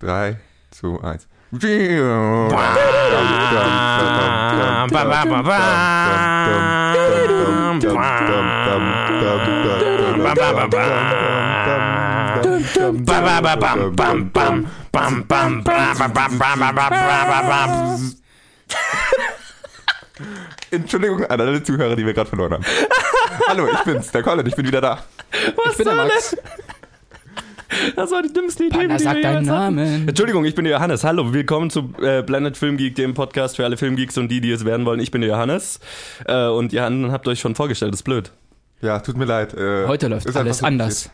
3, 2, 1. Entschuldigung an alle Zuhörer, die wir gerade verloren haben. Hallo, ich bin's, der Colin, ich bin wieder da. Was Ich bin der Max. das? Das war die dümmste Idee, Panna, die sag deinen. Namen. Entschuldigung, ich bin der Johannes. Hallo, willkommen zu äh, Planet Film Geek, dem Podcast für alle Filmgeeks und die, die es werden wollen. Ich bin der Johannes. Äh, und ihr anderen habt euch schon vorgestellt, das ist blöd. Ja, tut mir leid. äh, Heute läuft alles anders.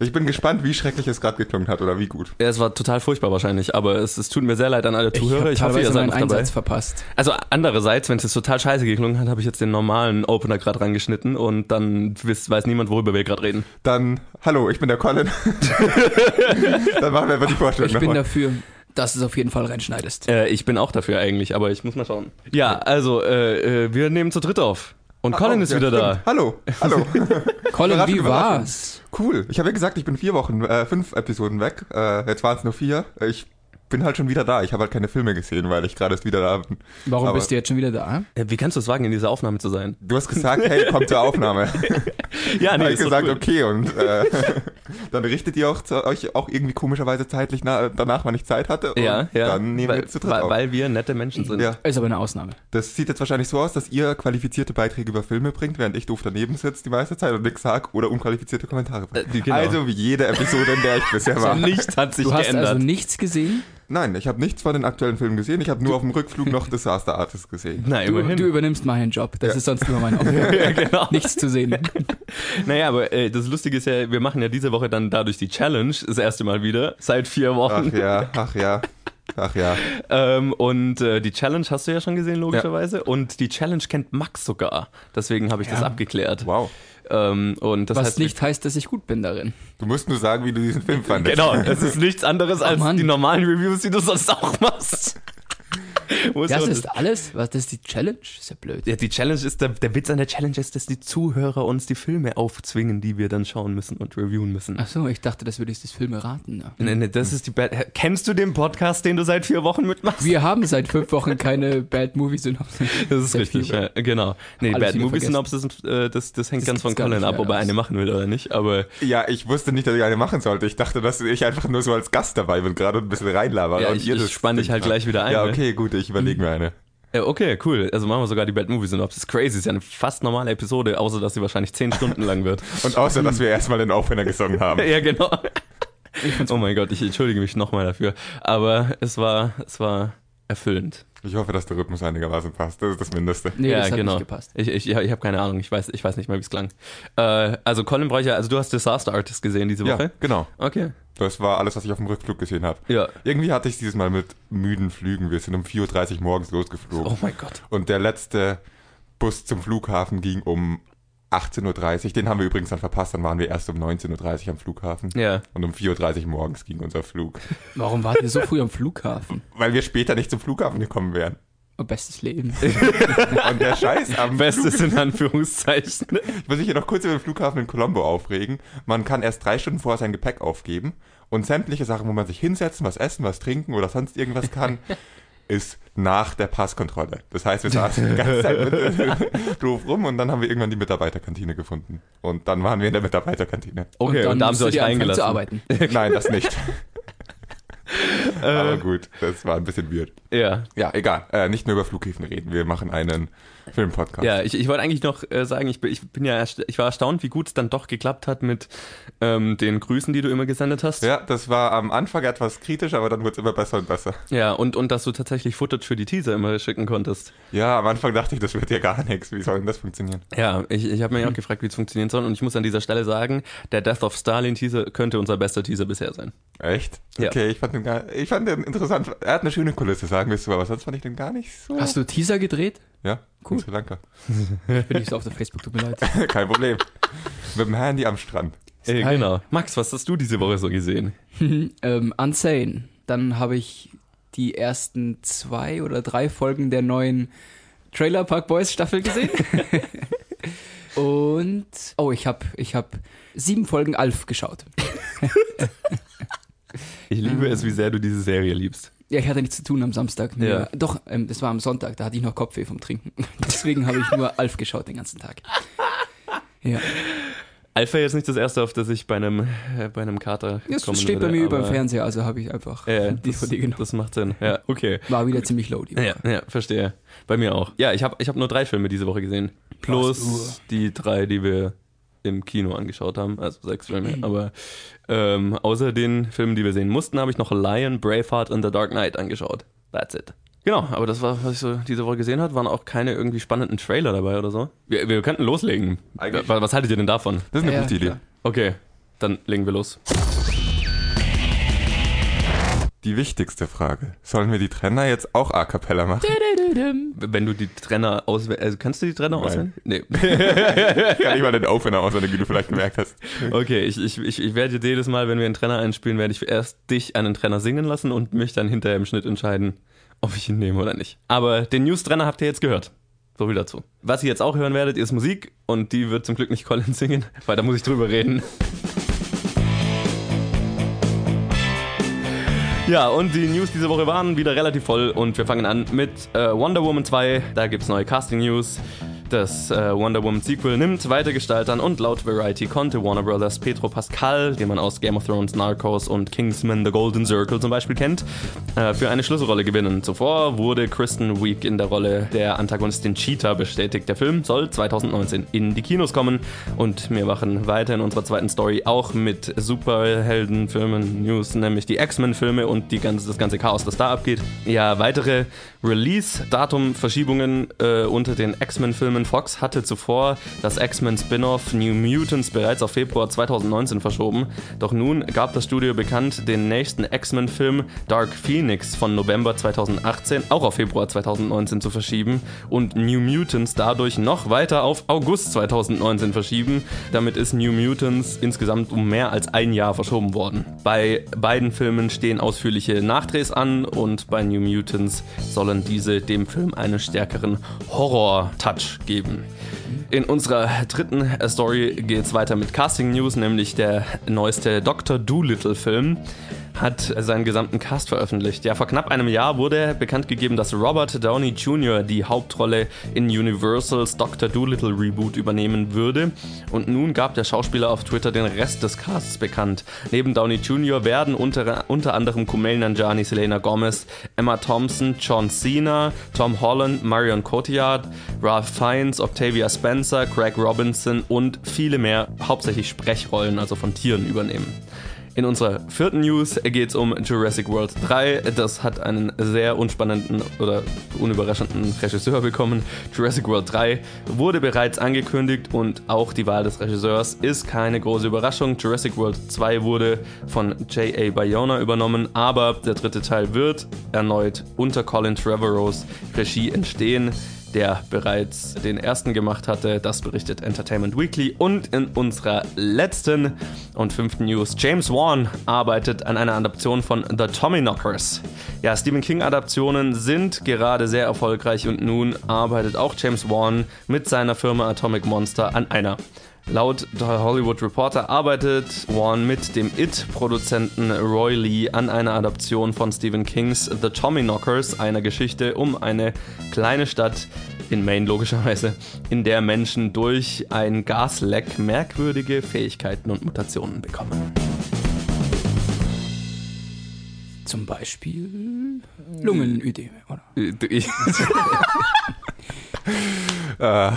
Ich bin gespannt, wie schrecklich es gerade geklungen hat oder wie gut. Ja, es war total furchtbar wahrscheinlich, aber es, es tut mir sehr leid an alle Ich Zuhörer. habe Ich, hoffe, ihr seid noch dabei. Einsatz verpasst. Also andererseits, wenn es jetzt total scheiße geklungen hat, habe ich jetzt den normalen Opener gerade rangeschnitten und dann wisst, weiß niemand, worüber wir gerade reden. Dann, hallo, ich bin der Colin. Dann machen wir einfach die Vorstellung Ich bin nochmal. dafür, dass du es auf jeden Fall reinschneidest. Äh, ich bin auch dafür eigentlich, aber ich muss mal schauen. Ja, also äh, äh, wir nehmen zu dritt auf. Und Colin Oh, ist ja, wieder da. stimmt. Hallo, hallo. Colin, wie war's? cool. Ich habe ja gesagt, ich bin vier Wochen, äh, fünf Episoden weg. Äh, jetzt waren es nur vier. Ich bin halt schon wieder da. Ich habe halt keine Filme gesehen, weil ich gerade erst wieder da bin. Warum Aber- bist du jetzt schon wieder da? Wie kannst du es wagen, in dieser Aufnahme zu sein? Du hast gesagt, hey, komm zur Aufnahme. Ja, habe ich gesagt, cool. okay. Und äh, dann richtet ihr auch zu, euch auch irgendwie komischerweise zeitlich na, danach, wann ich Zeit hatte. Und Ja, ja. Dann nehmen weil, wir zu dritt weil, auf. weil wir nette Menschen sind. ja. Ist aber eine Ausnahme. Das sieht jetzt wahrscheinlich so aus, dass ihr qualifizierte Beiträge über Filme bringt, während ich doof daneben sitze die meiste Zeit und nichts sag oder unqualifizierte Kommentare bringt. Äh, genau. Also wie jede Episode, in der ich bisher war. Nichts hat sich Du hast geändert. also nichts gesehen? Nein, ich habe nichts von den aktuellen Filmen gesehen. Ich habe nur auf dem Rückflug noch Disaster Artist gesehen. Na, Du, immerhin. du übernimmst meinen Job. Das Ja. ist sonst immer meine Aufgabe. ja, genau. Nichts zu sehen. Naja, aber äh, das Lustige ist ja, wir machen ja diese Woche dann dadurch die Challenge, das erste Mal wieder, seit vier Wochen. Ach ja, ach ja, ach ja. Ähm, und äh, die Challenge hast du ja schon gesehen, logischerweise. Und die Challenge kennt Max sogar. Deswegen habe ich das Ja. abgeklärt. Wow. Ähm, und das Was heißt, nicht heißt, dass ich gut bin darin. Du musst nur sagen, wie du diesen Film fandest. Genau, es ist nichts anderes als Mann. die normalen Reviews, die du sonst auch machst. Das so- ist alles? Was, das ist die Challenge? Ist ja blöd. ja, die Challenge ist, der, der Witz an der Challenge ist, dass die Zuhörer uns die Filme aufzwingen, die wir dann schauen müssen und reviewen müssen. Ach so, ich dachte, das würde ich das Filme raten. Ja. Nee, nee, das ist die Bad. Kennst du den Podcast, den du seit vier Wochen mitmachst? Wir haben seit fünf Wochen keine Bad Movie Synopsis. Das ist richtig, ja, genau. Nee, Alles Bad Movie. Synopsis, äh, das, das hängt Das ganz von Colin ab, ob er eine machen will oder nicht, aber Ja, ich wusste nicht, dass ich eine machen sollte. Ich dachte, dass ich einfach nur so als Gast dabei bin, gerade ein bisschen reinlabere. Ja, und ich- ihr ich das spann dich halt gleich wieder ein, Ja, ne? okay, gut, ich überlege mir eine. äh, okay, cool. Also machen wir sogar die Bad Movie Synopsis. Crazy, ist ja eine fast normale Episode, außer dass sie wahrscheinlich zehn Stunden lang wird. Und außer, dass wir erstmal den Opener gesungen haben. ja, genau. Oh mein Gott, ich entschuldige mich nochmal dafür. Aber es war, es war erfüllend. Ich hoffe, dass der Rhythmus einigermaßen passt. Das ist das Mindeste. Nee, ja, das hat genau. nicht gepasst. Ich, ich, ja, ich habe keine Ahnung. Ich weiß, ich weiß nicht mal, wie es klang. Äh, also Colin brauche ich ja, also du hast Disaster Artist gesehen diese Ja, Woche. genau. Okay. Das war alles, was ich auf dem Rückflug gesehen habe. Ja. Irgendwie hatte ich dieses Mal mit müden Flügen. Wir sind um 4.30 Uhr morgens losgeflogen. Oh mein Gott. Und der letzte Bus zum Flughafen ging um 18.30 Uhr. Den haben wir übrigens dann verpasst. Dann waren wir erst um 19.30 Uhr am Flughafen. Ja. Und um 4.30 Uhr morgens ging unser Flug. Warum wart ihr so früh am Flughafen? Weil wir später nicht zum Flughafen gekommen wären. Oh, bestes Leben. Und der Scheiß am Bestes in Anführungszeichen. Ich muss mich hier noch kurz über den Flughafen in Colombo aufregen. Man kann erst drei Stunden vorher sein Gepäck aufgeben und sämtliche Sachen, wo man sich hinsetzen, was essen, was trinken oder sonst irgendwas kann, ist nach der Passkontrolle. Das heißt, wir saßen die ganze Zeit mit, doof rum und dann haben wir irgendwann die Mitarbeiterkantine gefunden. Und dann waren wir in der Mitarbeiterkantine. Okay, und, da haben sie euch reingelassen. zu arbeiten. Nein, das nicht. Aber gut, das war ein bisschen weird. Ja. Ja, egal. Äh, nicht nur über Flughäfen reden. Wir machen einen Filmpodcast. Ja, ich, ich wollte eigentlich noch äh, sagen, ich bin, ich bin ja ich war erstaunt, wie gut es dann doch geklappt hat mit ähm, den Grüßen, die du immer gesendet hast. Ja, das war am Anfang etwas kritisch, aber dann wurde es immer besser und besser. Ja, und, und dass du tatsächlich Footage für die Teaser immer schicken konntest. Ja, am Anfang dachte ich, das wird ja gar nichts. Wie soll denn das funktionieren? Ja, ich, ich habe mich auch gefragt, wie es funktionieren soll. Und ich muss an dieser Stelle sagen, der Death of Stalin Teaser könnte unser bester Teaser bisher sein. Echt? Ja. Okay, ich fand den gar, ich fand den interessant. Er hat eine schöne Kulisse, sagen wir es so, aber sonst fand ich den gar nicht so. Hast du Teaser gedreht? Ja, Cool. Sri Lanka. Ich bin nicht so auf der Facebook, tut mir leid. Kein Problem. Mit dem Handy am Strand. Geil. genau. Max, was hast du diese Woche so gesehen? ähm, Unsane. Dann habe ich die ersten zwei oder drei Folgen der neuen Trailer Park Boys Staffel gesehen. Und, oh, ich habe ich hab sieben Folgen Alf geschaut. Ich liebe es, wie sehr du diese Serie liebst. Ja, ich hatte nichts zu tun am Samstag. Nur, Ja. Doch, ähm, das war am Sonntag, da hatte ich noch Kopfweh vom Trinken. Deswegen habe ich nur Alf geschaut den ganzen Tag. Ja, Alpha jetzt nicht das erste, auf das ich bei einem, äh, bei einem Kater das kommen steht bei würde, mir über dem Fernseher, also habe ich einfach Ja, die das, DVD genommen. das macht Sinn. Ja, okay. War wieder ziemlich low die Woche. Ja, ja, verstehe. Bei mir auch. Ja, ich habe ich hab nur drei Filme diese Woche gesehen. Plus die drei, die wir im Kino angeschaut haben. Also sechs Filme. Aber ähm, außer den Filmen, die wir sehen mussten, habe ich noch Lion, Braveheart und The Dark Knight angeschaut. That's it. Genau, aber das war, was ich so diese Woche gesehen habe, waren auch keine irgendwie spannenden Trailer dabei oder so. Wir, wir könnten loslegen. Eigentlich- Was, was haltet ihr denn davon? Das ist eine Ja, gute Idee. klar. Okay, dann legen wir los. Die wichtigste Frage. Sollen wir die Trenner jetzt auch a cappella machen? Wenn du die Trenner auswählst, also kannst du die Trenner Nein. auswählen? Nee. Ich kann nicht mal den Opener auswendig, wie du vielleicht gemerkt hast. Okay, ich, ich, ich, ich werde jedes Mal, wenn wir einen Trenner einspielen, werde ich erst dich einen Trenner singen lassen und mich dann hinterher im Schnitt entscheiden, ob ich ihn nehme oder nicht. Aber den News-Trenner habt ihr jetzt gehört. So viel dazu. Was ihr jetzt auch hören werdet, ist Musik und die wird zum Glück nicht Colin singen, weil da muss ich drüber reden. Ja, und die News diese Woche waren wieder relativ voll und wir fangen an mit äh, Wonder Woman 2. Da gibt's neue Casting-News. Das äh, Wonder Woman Sequel nimmt weiter Gestalt an und laut Variety konnte Warner Brothers Pedro Pascal, den man aus Game of Thrones, Narcos und Kingsman The Golden Circle zum Beispiel kennt, äh, für eine Schlüsselrolle gewinnen. Zuvor wurde Kristen Wiig in der Rolle der Antagonistin Cheetah bestätigt. Der Film soll 2019 in die Kinos kommen und wir machen weiter in unserer zweiten Story auch mit Superheldenfilmen News, nämlich die X-Men-Filme und die ganze, das ganze Chaos, das da abgeht. Ja, weitere Release-Datum-Verschiebungen äh, unter den X-Men-Filmen. Fox hatte zuvor das X-Men-Spin-off New Mutants bereits auf Februar 2019 verschoben. Doch nun gab das Studio bekannt, den nächsten X-Men-Film Dark Phoenix von November 2018 auch auf Februar 2019 zu verschieben und New Mutants dadurch noch weiter auf August 2019 verschieben. Damit ist New Mutants insgesamt um mehr als ein Jahr verschoben worden. Bei beiden Filmen stehen ausführliche Nachdrehs an und bei New Mutants sollen diese dem Film einen stärkeren Horror-Touch geben. In unserer dritten äh, Story geht es weiter mit Casting News, nämlich der neueste Dr. Doolittle-Film hat seinen gesamten Cast veröffentlicht. Ja, vor knapp einem Jahr wurde bekannt gegeben, dass Robert Downey Jr. die Hauptrolle in Universals Dr. Doolittle Reboot übernehmen würde. Und nun gab der Schauspieler auf Twitter den Rest des Casts bekannt. Neben Downey Jr. werden unter, unter anderem Kumail Nanjiani, Selena Gomez, Emma Thompson, John Cena, Tom Holland, Marion Cotillard, Ralph Fiennes, Octavia Spencer, Craig Robinson und viele mehr, hauptsächlich Sprechrollen, also von Tieren übernehmen. In unserer vierten News geht es um Jurassic World 3. Das hat einen sehr unspannenden oder unüberraschenden Regisseur bekommen. Jurassic World 3 wurde bereits angekündigt und auch die Wahl des Regisseurs ist keine große Überraschung. Jurassic World 2 wurde von J.A. Bayona übernommen, aber der dritte Teil wird erneut unter Colin Trevorrows Regie entstehen der bereits den ersten gemacht hatte. Das berichtet Entertainment Weekly. Und in unserer letzten und fünften News, James Wan arbeitet an einer Adaption von The Tommyknockers. Ja, Stephen King-Adaptionen sind gerade sehr erfolgreich und nun arbeitet auch James Wan mit seiner Firma Atomic Monster an einer. Laut der Hollywood Reporter arbeitet Wan mit dem It-Produzenten Roy Lee an einer Adaption von Stephen Kings The Tommyknockers, einer Geschichte um eine kleine Stadt in Maine logischerweise, in der Menschen durch ein Gasleck merkwürdige Fähigkeiten und Mutationen bekommen. Zum Beispiel Lungenödeme, oder? Ich, Äh,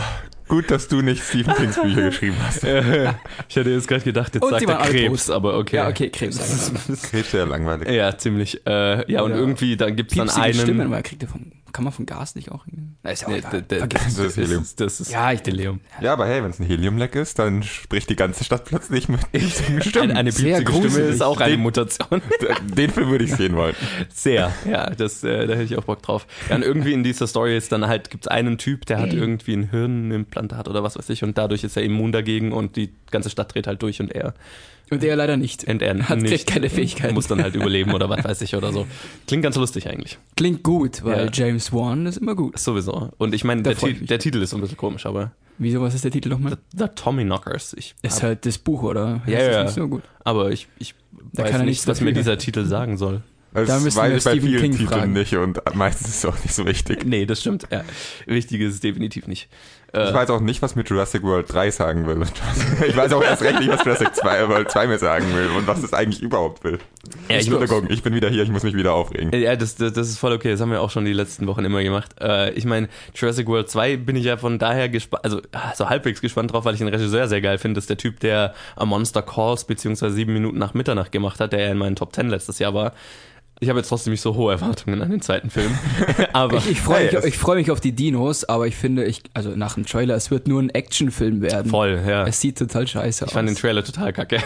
gut, dass du nicht Stephen Kings Bücher geschrieben hast. ich hätte jetzt gerade gedacht, jetzt Und sagt er Krebs, aber okay. Ja, okay, Krebs. Krebs ja langweilig. Ja, ziemlich. Äh, ja, und Oder irgendwie, dann gibt es dann einen. Stimmen, weil kriegt er von, kann man von Gas nicht auch? Na, ist ja auch Nee, egal. d- d- Vergiss das, es. ist Helium. ist, das ist Ja, ich Helium. Ja, aber hey, wenn es ein Heliumleck ist, dann spricht die ganze Stadt plötzlich mit richtigen Stimmen. Eine, eine Sehr Stimme ist auch eine Den- Mutation. Den Film würde ich sehen wollen. Sehr, ja, das, äh, da hätte ich auch Bock drauf. Ja, und irgendwie in dieser Story ist dann halt, gibt es einen Typ, der hat irgendwie ein Hirnimplantat oder was weiß ich und dadurch ist er immun dagegen und die ganze Stadt dreht halt durch und er, Und der leider nicht. und er Hat nicht. kriegt keine Fähigkeiten. Muss dann halt überleben oder was weiß ich oder so. Klingt ganz lustig eigentlich. Klingt gut, weil Ja. James Wan ist immer gut. Sowieso. Und ich meine, der, der Titel ist so ein bisschen komisch, aber Wieso, was ist der Titel nochmal? The, The Tommy Knockers. Ich Ist halt das Buch, oder? Ja, ja. nicht so gut. aber ich, ich Da weiß kann er nicht, was mir dieser Titel sagen soll. Das Da müssen weiß wir ich bei Stephen vielen King Titeln fragen. nicht und meistens ist es auch nicht so wichtig. Nee, das stimmt. Ja. Wichtig ist es definitiv nicht. Äh, Ich weiß auch nicht, was mir Jurassic World 3 sagen will. Ich weiß auch erst recht nicht, was Jurassic 2, World 2 mir sagen will und was es eigentlich überhaupt will. ja, ich, Entschuldigung, ich bin wieder hier, ich muss mich wieder aufregen. Ja, das, das, das ist voll okay. Das haben wir auch schon die letzten Wochen immer gemacht. Äh, ich meine, Jurassic World 2 bin ich ja von daher gespannt, also ah, so halbwegs gespannt drauf, weil ich den Regisseur sehr geil finde. Das ist der Typ, der A Monster Calls beziehungsweise sieben Minuten nach Mitternacht gemacht hat, der ja in meinen Top 10 letztes Jahr war. Ich habe jetzt trotzdem nicht so hohe Erwartungen an den zweiten Film. Aber Ich, ich freue mich, ich freu mich auf die Dinos, aber ich finde, ich, also nach dem Trailer, es wird nur ein Actionfilm werden. voll, ja. Es sieht total scheiße Ich aus. fand den Trailer total kacke.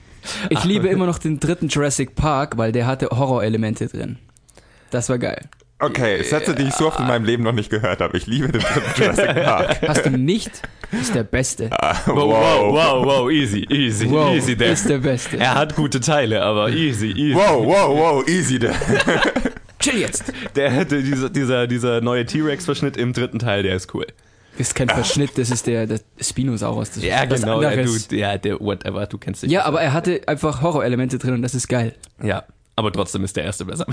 ich liebe immer noch den dritten Jurassic Park, weil der hatte Horrorelemente drin. Das war geil. Okay, Sätze, die ich so oft in meinem Leben noch nicht gehört habe. Ich liebe den dritten Jurassic Park. Hast du nicht? Ist der Beste. Wow, wow, wow, wow, easy, easy, Wow, easy. Der, ist der Beste. er hat gute Teile, aber easy, easy. Wow, wow, wow, easy there. Chill jetzt. Der hätte dieser, dieser, dieser neue T-Rex-Verschnitt im dritten Teil, der ist cool. Das ist kein Verschnitt, das ist der, der Spinosaurus. Das Ja, ist genau. Ja, anderes. du, ja, der whatever, du kennst dich. ja, aber er hatte einfach Horrorelemente drin und das ist geil. Ja, aber trotzdem ist der erste besser.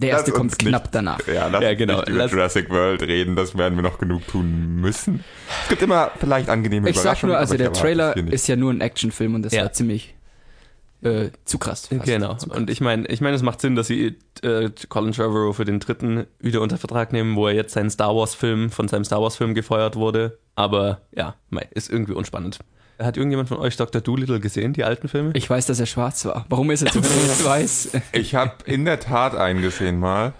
Der erste Lass kommt knapp nicht- danach. Ja, lass Ja, genau. nicht über Lass- Jurassic World reden, das werden wir noch genug tun müssen. Es gibt immer vielleicht angenehme Ich sag Überraschungen. nur, also aber ich der erwarte Trailer es hier nicht. ist ja nur ein Actionfilm und das Ja. war ziemlich äh, zu krass. fast. Genau. Zu krass. Und ich meine, ich meine, es macht Sinn, dass sie äh, Colin Trevorrow für den dritten wieder unter Vertrag nehmen, wo er jetzt seinen Star Wars Film von seinem Star Wars Film gefeuert wurde. Aber ja, ist irgendwie unspannend. Hat irgendjemand von euch Dr. Doolittle gesehen, die alten Filme? Ich weiß, dass er schwarz war. Warum ist er zumindest weiß? Ich habe in der Tat einen gesehen mal.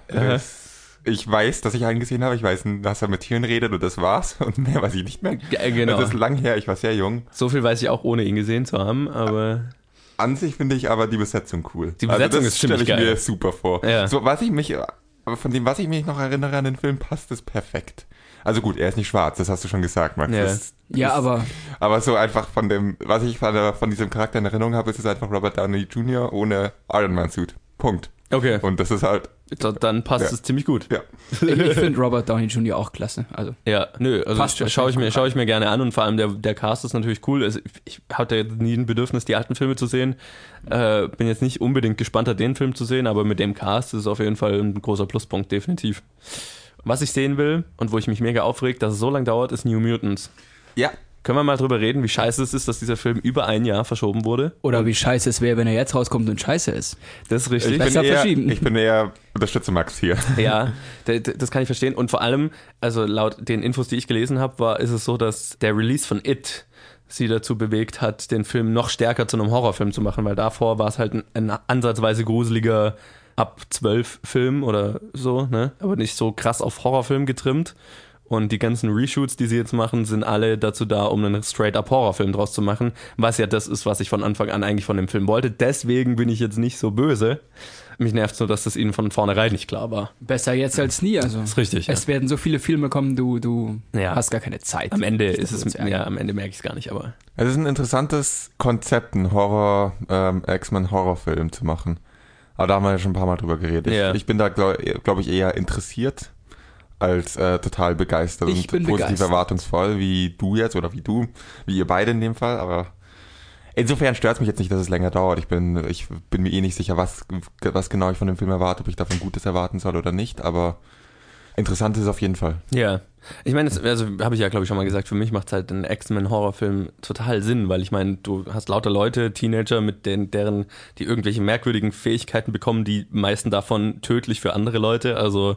Ich weiß, dass ich einen gesehen habe. Ich weiß, dass er mit Tieren redet und das war's. Und mehr weiß ich nicht mehr. Genau. Das ist lang her, ich war sehr jung. So viel weiß ich auch, ohne ihn gesehen zu haben, aber An sich finde ich aber die Besetzung cool. Die Besetzung das ist ziemlich stelle ich geil. mir super vor. Ja. So, was ich mich, aber von dem, was ich mich noch erinnere an den Film, passt es perfekt. Also gut, er ist nicht schwarz, das hast du schon gesagt, Max. Ja. Das, Ja, aber aber so einfach von dem, was ich von, von diesem Charakter in Erinnerung habe, ist es einfach Robert Downey Jr. ohne Iron Man Suit. Punkt. okay. Und das ist halt, Da- Dann passt Ja. es ziemlich gut. ja. ich, ich finde Robert Downey Jr. auch klasse. Also Ja, nö, also schaue ich, mir, schau ich mir gerne an und vor allem der, der Cast ist natürlich cool. Also ich- hatte nie ein Bedürfnis, die alten Filme zu sehen. Äh, bin jetzt nicht unbedingt gespannter, den Film zu sehen, aber mit dem Cast ist es auf jeden Fall ein großer Pluspunkt, definitiv. Was ich sehen will und wo ich mich mega aufregt, dass es so lange dauert, ist New Mutants. Ja. Können wir mal drüber reden, wie scheiße es ist, dass dieser Film über ein Jahr verschoben wurde? oder wie scheiße es wäre, wenn er jetzt rauskommt und scheiße ist. Das ist Ich richtig. bin, Besser eher, ich bin eher unterstütze Max hier. Ja, das kann ich verstehen. Und vor allem, also laut den Infos, die ich gelesen habe, war, ist es so, dass der Release von It sie dazu bewegt hat, den Film noch stärker zu einem Horrorfilm zu machen, weil davor war es halt ein, ein ansatzweise gruseliger ab 12 Film oder so, ne? Aber nicht so krass auf Horrorfilm getrimmt. Und die ganzen Reshoots, die sie jetzt machen, sind alle dazu da, um einen straight-up Horrorfilm draus zu machen, was ja das ist, was ich von Anfang an eigentlich von dem Film wollte. Deswegen bin ich jetzt nicht so böse. Mich nervt nur, dass das ihnen von vornherein nicht klar war. Besser jetzt als nie. Also ist richtig, ja. Es werden so viele Filme kommen, du, du Ja. hast gar keine Zeit. Am Ende ist es, ja, am Ende merke ich es gar nicht, aber. Es ist ein interessantes Konzept, einen Horror, ähm, X-Men-Horrorfilm zu machen. Aber da haben wir ja schon ein paar Mal drüber geredet. Ja. Ich, ich bin da, glaube glaub ich, eher interessiert als äh, total begeistert Ich und bin positiv begeistert. erwartungsvoll, wie du jetzt oder wie du, wie ihr beide in dem Fall. Aber insofern stört es mich jetzt nicht, dass es länger dauert. Ich bin, ich bin mir eh nicht sicher, was, was genau ich von dem Film erwarte, ob ich davon Gutes erwarten soll oder nicht. Aber interessant ist es auf jeden Fall. Ja. Ich meine, das- also habe ich ja, glaube ich, schon mal gesagt, für mich macht halt ein X-Men-Horrorfilm total Sinn, weil ich meine, du hast lauter Leute, Teenager, mit den, deren, die irgendwelche merkwürdigen Fähigkeiten bekommen, die meisten davon tödlich für andere Leute. Also,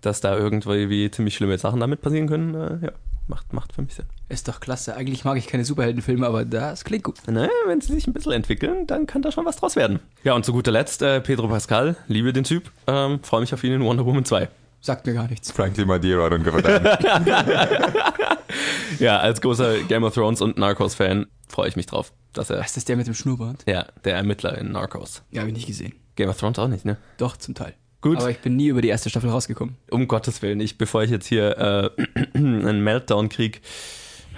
dass da irgendwie ziemlich schlimme Sachen damit passieren können, äh, ja, macht, macht für mich Sinn. Ist doch klasse. Eigentlich mag ich keine Superheldenfilme, aber das klingt gut. Ne, wenn sie sich ein bisschen entwickeln, dann kann da schon was draus werden. Ja, und zu guter Letzt, äh, Pedro Pascal, liebe den Typ, ähm, freue mich auf ihn in Wonder Woman 2. Sagt mir gar nichts. Frankly, my dear, I don't give a damn. Ja, als großer Game of Thrones und Narcos-Fan freue ich mich drauf, dass er, Ist das der mit dem Schnurrbart? ja, der Ermittler in Narcos. Ja, habe ich nicht gesehen. Game of Thrones auch nicht, ne? Doch, zum Teil. Gut. Aber ich bin nie über die erste Staffel rausgekommen. Um Gottes Willen, ich, bevor ich jetzt hier äh, einen Meltdown krieg,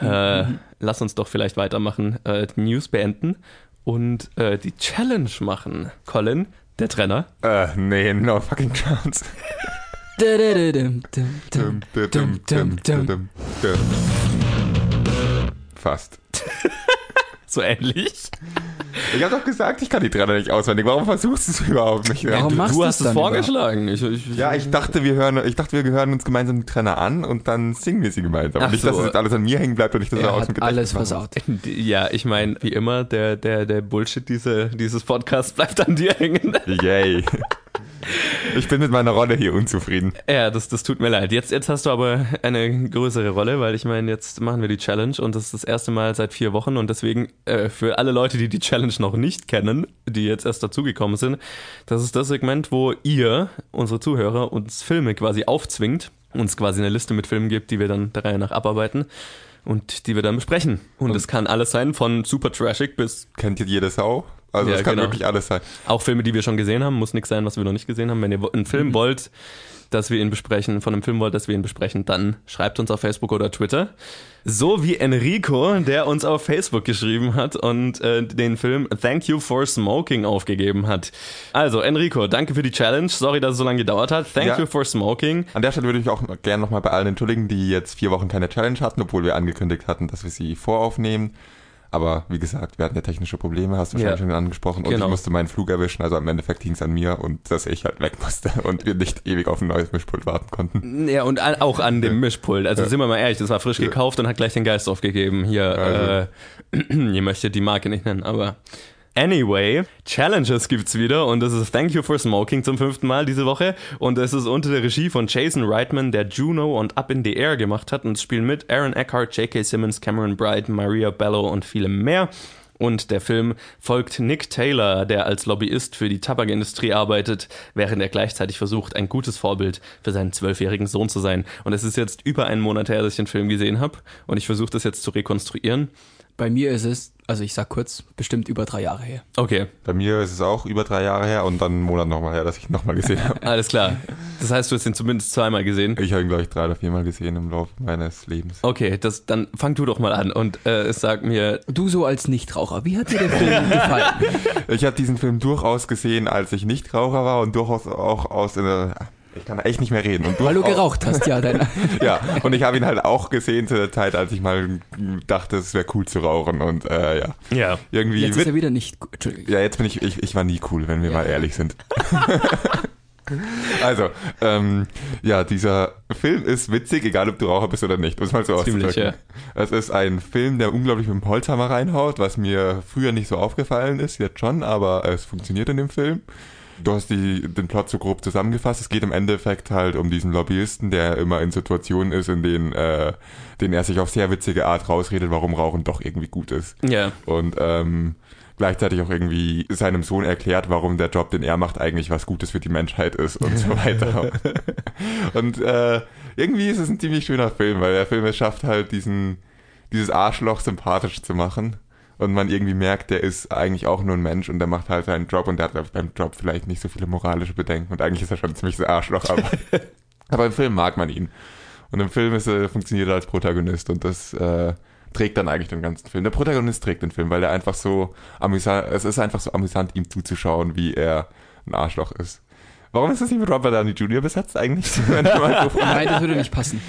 äh, lass uns doch vielleicht weitermachen, äh, die News beenden und äh, die Challenge machen. Colin, der Trenner. äh, nee, no fucking chance. Fast. So ähnlich. Ich habe doch gesagt, ich kann die Trainer nicht auswendig. Warum versuchst du es überhaupt nicht? Warum du machst du du hast es es dann vorgeschlagen. Ich, ich, Ja, ich dachte, wir hören, ich dachte, wir hören uns gemeinsam die Trainer an und dann singen wir sie gemeinsam. Ach nicht, dass so. das jetzt alles an mir hängen bleibt und ich das Er aus dem hat Gedächtnis alles versaut. Ja, ich meine, wie immer, der, der, der Bullshit diese, dieses Podcasts bleibt an dir hängen. Yay. Ich bin mit meiner Rolle hier unzufrieden. Ja, das, das tut mir leid. Jetzt, jetzt hast du aber eine größere Rolle, weil ich meine, jetzt machen wir die Challenge und das ist das erste Mal seit vier Wochen und deswegen äh, für alle Leute, die die Challenge noch nicht kennen, die jetzt erst dazugekommen sind, das ist das Segment, wo ihr, unsere Zuhörer, uns Filme quasi aufzwingt, uns quasi eine Liste mit Filmen gibt, die wir dann der Reihe nach abarbeiten und die wir dann besprechen. Und es kann alles sein, von super trashig bis Kennt ihr jede Sau? Also Ja, es kann genau. wirklich alles sein. Auch Filme, die wir schon gesehen haben, muss nichts sein, was wir noch nicht gesehen haben. Wenn ihr einen Film wollt, dass wir ihn besprechen, von einem Film wollt, dass wir ihn besprechen, dann schreibt uns auf Facebook oder Twitter. So wie Enrico, der uns auf Facebook geschrieben hat und äh, den Film Thank You for Smoking aufgegeben hat. Also, Enrico, danke für die Challenge. Sorry, dass es so lange gedauert hat. Thank Ja. you for smoking. An der Stelle würde ich auch gerne nochmal bei allen entschuldigen, die jetzt vier Wochen keine Challenge hatten, obwohl wir angekündigt hatten, dass wir sie voraufnehmen. Aber wie gesagt, wir hatten ja technische Probleme, hast du Ja. schon angesprochen. Und Genau. ich musste meinen Flug erwischen, also im Endeffekt hing es an mir und dass ich halt weg musste und wir nicht ewig auf ein neues Mischpult warten konnten. Ja, und an, auch an dem Mischpult. Also Ja. sind wir mal ehrlich, das war frisch gekauft und hat gleich den Geist aufgegeben. Hier, Also. äh, ihr möchtet die Marke nicht nennen, aber. Anyway, Challenges gibt's wieder und das ist Thank You for Smoking zum fünften Mal diese Woche und es ist unter der Regie von Jason Reitman, der Juno und Up in the Air gemacht hat und spielen mit Aaron Eckhart, J.K. Simmons, Cameron Bright, Maria Bello und viele mehr. Und der Film folgt Nick Taylor, der als Lobbyist für die Tabakindustrie arbeitet, während er gleichzeitig versucht, ein gutes Vorbild für seinen zwölfjährigen Sohn zu sein. Und es ist jetzt über einen Monat her, dass ich den Film gesehen habe. Und ich versuche das jetzt zu rekonstruieren. Bei mir ist es, also ich sag kurz, bestimmt über drei Jahre her. Okay, Bei mir ist es auch über drei Jahre her und dann einen Monat nochmal her, dass ich ihn nochmal gesehen habe. alles klar. Das heißt, du hast ihn zumindest zweimal gesehen. Ich habe ihn, glaube ich, drei oder viermal gesehen im Laufe meines Lebens. Okay, das, dann fang du doch mal an und äh, sag mir, Du so als Nichtraucher, wie hat dir der Film gefallen? Ich habe diesen Film durchaus gesehen, als ich nicht Raucher war und durchaus auch aus einer. Ich kann echt nicht mehr reden. Und Weil du geraucht hast, ja. Dein, Ja, und ich habe ihn halt auch gesehen zu der Zeit, als ich mal dachte, es wäre cool zu rauchen. Und äh, ja, ja, irgendwie. jetzt ist er wieder nicht. Entschuldigung. ja, jetzt bin ich, ich, ich war nie cool, wenn wir Ja. mal ehrlich sind. also, ähm, ja, dieser Film ist witzig, egal ob du Raucher bist oder nicht, um es mal so Ziemlich, auszudrücken. Es ist ein Film, der unglaublich mit dem Holzhammer reinhaut, was mir früher nicht so aufgefallen ist, jetzt schon, aber es funktioniert in dem Film. Du hast die, den Plot so grob zusammengefasst. Es geht im Endeffekt halt um diesen Lobbyisten, der immer in Situationen ist, in denen, äh, denen er sich auf sehr witzige Art rausredet, warum Rauchen doch irgendwie gut ist ja, und ähm, gleichzeitig auch irgendwie seinem Sohn erklärt, warum der Job, den er macht, eigentlich was Gutes für die Menschheit ist und so weiter. und äh, irgendwie ist es ein ziemlich schöner Film, weil der Film es schafft halt diesen dieses Arschloch sympathisch zu machen und man irgendwie merkt, der ist eigentlich auch nur ein Mensch und der macht halt seinen Job und der hat beim Job vielleicht nicht so viele moralische Bedenken und eigentlich ist er schon ein ziemliches Arschloch, aber, aber im Film mag man ihn. Und im Film ist er, funktioniert er als Protagonist und das äh, trägt dann eigentlich den ganzen Film. Der Protagonist trägt den Film, weil er einfach so amüsant, es ist einfach so amüsant, ihm zuzuschauen, wie er ein Arschloch ist. Warum ist das nicht mit Robert Downey Jr. besetzt eigentlich? So- Nein, das würde nicht passen.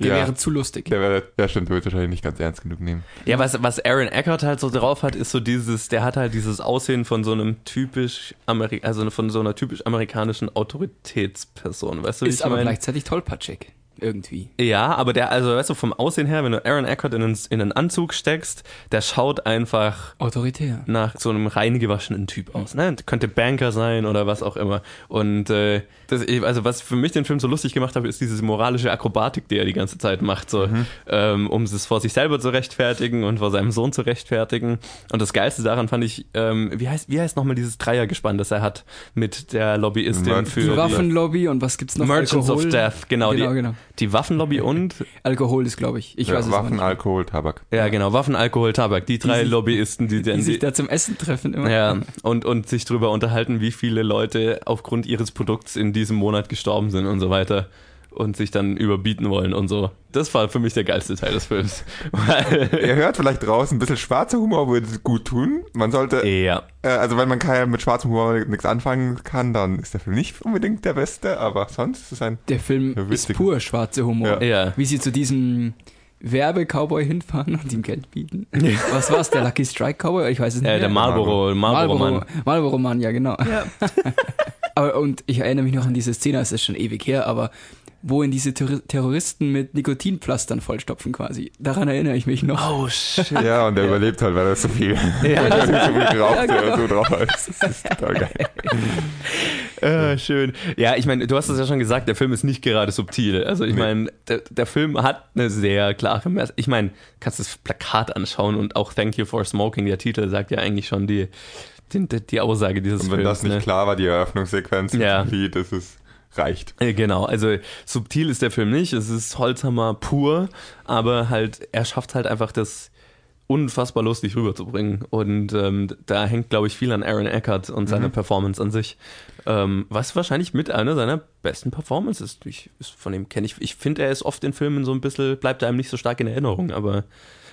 Der Ja. wäre zu lustig. der, wäre- der stimmt, der wird wahrscheinlich nicht ganz ernst genug nehmen. Ja, was, was Aaron Eckhart halt so drauf hat, ist so dieses, der hat halt dieses Aussehen von so einem typisch Ameri also von so einer typisch amerikanischen Autoritätsperson, weißt du, wie Ist ich aber meine? gleichzeitig tollpatschig. Irgendwie. Ja, aber der, also weißt du, vom Aussehen her, wenn du Aaron Eckhart in einen, in einen Anzug steckst, der schaut einfach Autoritär. nach so einem reingewaschenen Typ aus. Ne? Könnte Banker sein oder was auch immer. Und äh, das, also was für mich den Film so lustig gemacht hat, ist diese moralische Akrobatik, die er die ganze Zeit macht, so ähm, um es vor sich selber zu rechtfertigen und vor seinem Sohn zu rechtfertigen. Und das Geilste daran fand ich, ähm, wie heißt wie heißt nochmal dieses Dreiergespann, das er hat mit der Lobbyistin Mer- für Waffenlobby und was gibt's noch? Merchants Alkohol. of Death, genau, Genau, die, genau. Die Waffenlobby und Alkohol ist, glaube ich. Ich ja, weiß es Waffen, nicht. Alkohol, Tabak. ja genau Waffen, Alkohol, Tabak, die drei sich- Lobbyisten, die, Die dann sich da zum Essen treffen immer. Ja, und, und sich drüber unterhalten, wie viele Leute aufgrund ihres Produkts in diesem Monat gestorben sind und so weiter. Und sich dann überbieten wollen und so. Das war für mich der geilste Teil des Films. Weil, Ihr hört vielleicht draußen ein bisschen schwarzer Humor würde gut tun. Man sollte, ja. äh, also wenn man kein, mit schwarzem Humor nichts anfangen kann, dann ist der Film nicht unbedingt der beste, aber sonst ist es ein Der Film Ja, ist pur schwarze Humor. Ja. Ja. Wie sie zu diesem, Werbe-Cowboy hinfahren und ihm Geld bieten. Was war's, der Lucky Strike Cowboy? Ich weiß es nicht. Äh, der mehr. Marlboro, Marlboro, Mann. Marlboro Mann, ja genau. aber, und ich erinnere mich noch an diese Szene, es ist schon ewig her, aber wo ihn diese Ter Terroristen mit Nikotinpflastern vollstopfen quasi. Daran erinnere ich mich noch. Oh shit. Ja, und der überlebt halt, weil er so viel, Ja, weil er so viel geraucht Ja, genau. so drauf ist. Das ist total geil. Äh, schön. Ja, ich meine, du hast es ja schon gesagt, der Film ist nicht gerade subtil. Also ich meine, der, der Film hat eine sehr klare Message. Ich meine, kannst das Plakat anschauen und auch Thank You for Smoking, der Titel sagt ja eigentlich schon die, die, die Aussage dieses Und wenn Films. das nicht ne? klar war, die Eröffnungssequenz, Ja. wie das ist, reicht. Äh, Genau, also subtil ist der Film nicht, es ist Holzhammer pur, aber halt, er schafft halt einfach das unfassbar lustig rüberzubringen. Und ähm, da hängt, glaube ich, viel an Aaron Eckhart und seiner Mhm. Performance an sich. Ähm, was wahrscheinlich mit einer seiner besten Performances ist. Ich, ist von dem kenne ich. Ich finde, er ist oft in Filmen so ein bisschen, bleibt einem nicht so stark in Erinnerung, aber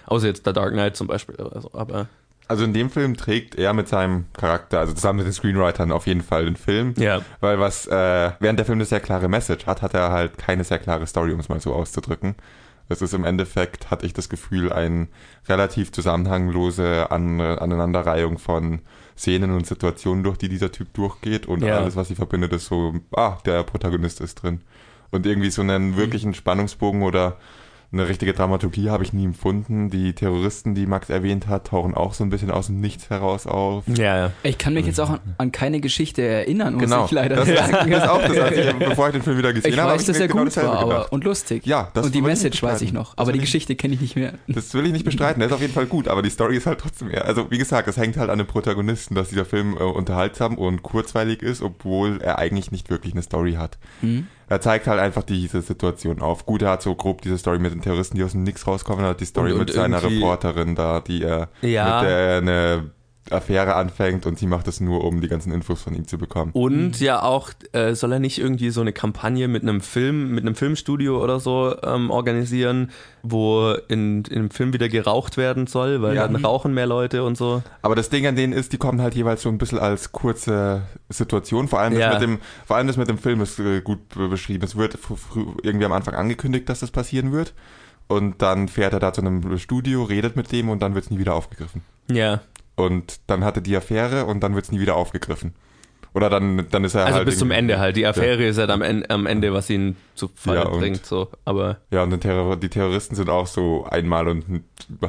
außer jetzt The Dark Knight zum Beispiel. oder so, Aber Also in dem Film trägt er mit seinem Charakter, also zusammen mit den Screenwritern auf jeden Fall den Film. ja, Weil was, äh, während der Film eine sehr klare Message hat, hat er halt keine sehr klare Story, um es mal so auszudrücken. Es ist im Endeffekt, hatte ich das Gefühl, eine relativ zusammenhanglose An Aneinanderreihung von Szenen und Situationen, durch die dieser Typ durchgeht und Ja. alles, was sie verbindet, ist so, ah, der Protagonist ist drin. Und irgendwie so einen wirklichen Spannungsbogen oder eine richtige Dramaturgie habe ich nie empfunden. Die Terroristen, die Max erwähnt hat, tauchen auch so ein bisschen aus dem Nichts heraus auf. ja, ja. Ich kann mich jetzt auch an, an keine Geschichte erinnern, muss Genau, ich leider das, sagen. das ist auch das, als ich, bevor ich den Film wieder gesehen Ich habe, habe weiß, ich dass er genau gut war aber, und lustig. Ja, das und die ich Message weiß ich noch, aber die ich- Geschichte kenne ich nicht mehr. Das will ich nicht bestreiten, der ist auf jeden Fall gut, aber die Story ist halt trotzdem eher. Also wie gesagt, es hängt halt an den Protagonisten, dass dieser Film äh, unterhaltsam und kurzweilig ist, obwohl er eigentlich nicht wirklich eine Story hat. Hm? Er zeigt halt einfach diese Situation auf. Gut, er hat so grob diese Story mit den Terroristen, die aus dem Nix rauskommen, er hat die Story Und- mit und seiner Reporterin da, die er Ja. mit der er eine Affäre anfängt und sie macht es nur, um die ganzen Infos von ihm zu bekommen. Und ja auch, äh, soll er nicht irgendwie so eine Kampagne mit einem Film, mit einem Filmstudio oder so ähm, organisieren, wo in, in dem Film wieder geraucht werden soll, weil Ja. dann rauchen mehr Leute und so. Aber das Ding an denen ist, die kommen halt jeweils so ein bisschen als kurze Situation. Vor allem das, Ja. mit, dem, vor allem das mit dem Film ist äh, gut be- beschrieben. Es wird irgendwie am Anfang angekündigt, dass das passieren wird. Und dann fährt er da zu einem Studio, redet mit dem und dann wird es nie wieder aufgegriffen. Ja, Und dann hat er die Affäre und dann wird es nie wieder aufgegriffen. Oder dann, dann ist er also halt. bis zum Ende halt. Die Affäre ist halt am Ende, am Ende was ihn zu Fall Ja, und- bringt, so. Aber Ja, und Terror, die Terroristen sind auch so einmal und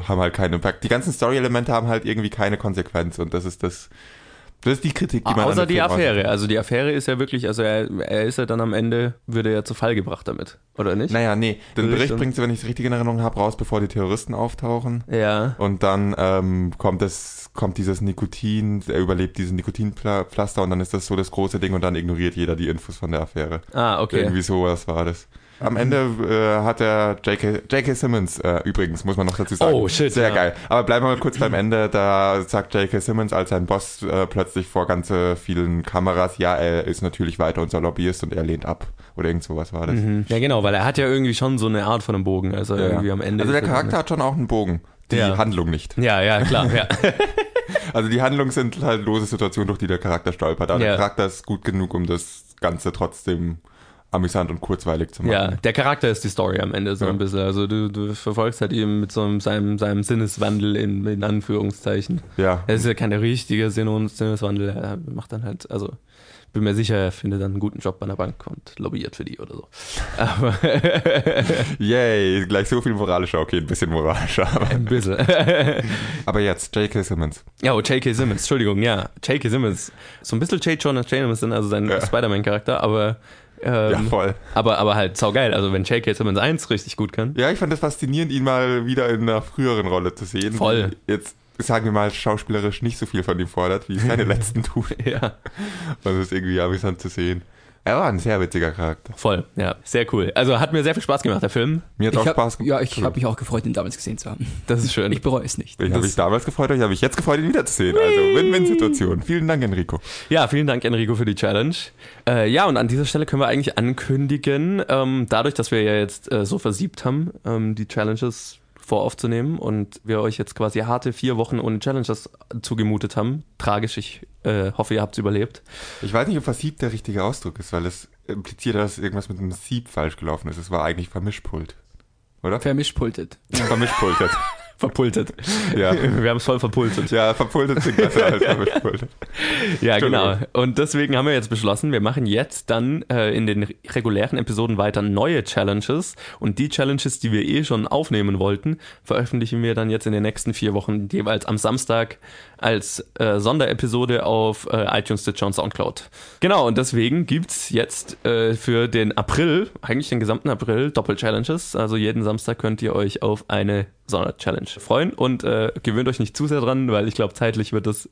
haben halt keinen Impact. Die ganzen Story-Elemente haben halt irgendwie keine Konsequenz und das ist das. Das ist die Kritik, die man an außer die. Affäre. Also die Affäre ist ja wirklich, also er, er ist ja dann am Ende, würde er zu Fall gebracht damit, oder nicht? Naja, nee. Den Bericht bringt sie, wenn ich es richtig in Erinnerung habe, raus, bevor die Terroristen auftauchen. Ja. Und dann ähm, kommt das, kommt dieses Nikotin, er überlebt diesen Nikotinpflaster und dann ist das so das große Ding und dann ignoriert jeder die Infos von der Affäre. Ah, okay. Irgendwie sowas war das. Am Ende äh, hat er J.K. J.K. Simmons, äh, übrigens, muss man noch dazu sagen. Oh, shit, Sehr ja. geil. Aber bleiben wir mal kurz beim Ende. Da sagt J.K. Simmons als sein Boss äh, plötzlich vor ganz vielen Kameras, ja, er ist natürlich weiter unser Lobbyist und er lehnt ab. Oder irgend sowas war das. Mhm. Ja, genau, weil er hat ja irgendwie schon so eine Art von einem Bogen. Also Ja, ja. irgendwie am Ende. Also der er Charakter hat schon auch einen Bogen. Die Ja. Handlung nicht. Ja, ja, klar, ja. Also die Handlung sind halt lose Situationen, durch die der Charakter stolpert. Aber Ja. der Charakter ist gut genug, um das Ganze trotzdem amüsant und kurzweilig zu machen. Ja, der Charakter ist die Story am Ende so Ja. ein bisschen. Also du, du verfolgst halt eben mit so einem, seinem, seinem Sinneswandel in, in Anführungszeichen. Ja. Es ist ja kein richtiger Sinn- Sinneswandel. Er macht dann halt, also bin mir sicher, er findet dann einen guten Job bei einer Bank und lobbyiert für die oder so. Aber Yay, gleich so viel moralischer. Okay, ein bisschen moralischer. Aber, ein bisschen. aber jetzt, J.K. Simmons. Ja, oh, J.K. Simmons, Entschuldigung, ja. J.K. Simmons. So ein bisschen J. Jonah Jameson, also sein Ja. Spider-Man-Charakter, aber, ähm, ja, voll. aber, aber halt saugeil. Also wenn J.K. Simmons 1 richtig gut kann. Ja, ich fand es faszinierend, ihn mal wieder in einer früheren Rolle zu sehen. Voll. Jetzt sagen wir mal, schauspielerisch nicht so viel von ihm fordert, wie seine letzten tun. Ja, Und es ist irgendwie amüsant zu sehen. Er war ein sehr witziger Charakter. voll. Ja, sehr cool. Also hat mir sehr viel Spaß gemacht, der Film. Mir hat Ich auch hab, Spaß gemacht. ja, ich habe mich auch gefreut, ihn damals gesehen zu haben. Das ist schön. Ich bereue es nicht. Ich habe mich damals gefreut, euch habe ich jetzt gefreut, ihn wiederzusehen. Also Win-Win-Situation. Vielen Dank, Enrico. Ja, vielen Dank, Enrico, für die Challenge. Äh, ja, und an dieser Stelle können wir eigentlich ankündigen, ähm, dadurch, dass wir ja jetzt äh, so versiebt haben, ähm, die Challenges voraufzunehmen und wir euch jetzt quasi harte vier Wochen ohne Challenges zugemutet haben. Tragisch, ich äh, hoffe, ihr habt es überlebt. Ich weiß nicht, ob versiebt der richtige Ausdruck ist, weil es impliziert, dass irgendwas mit einem Sieb falsch gelaufen ist. Es war eigentlich Vermischpult. oder? Vermischpultet. Vermischpultet. Verpultet. Ja. Wir haben es voll verpultet. Ja, verpultet sind besser als vermischpultet. Ja, genau. Und deswegen haben wir jetzt beschlossen, wir machen jetzt dann äh, in den regulären Episoden weiter neue Challenges. Und die Challenges, die wir eh schon aufnehmen wollten, veröffentlichen wir dann jetzt in den nächsten vier Wochen jeweils am Samstag als äh, Sonderepisode auf äh, iTunes, Stitcher und Soundcloud. Genau, und deswegen gibt's jetzt äh, für den April, eigentlich den gesamten April, Doppel-Challenges. Also jeden Samstag könnt ihr euch auf eine Sonder-Challenge freuen und äh, gewöhnt euch nicht zu sehr dran, weil ich glaube, zeitlich wird das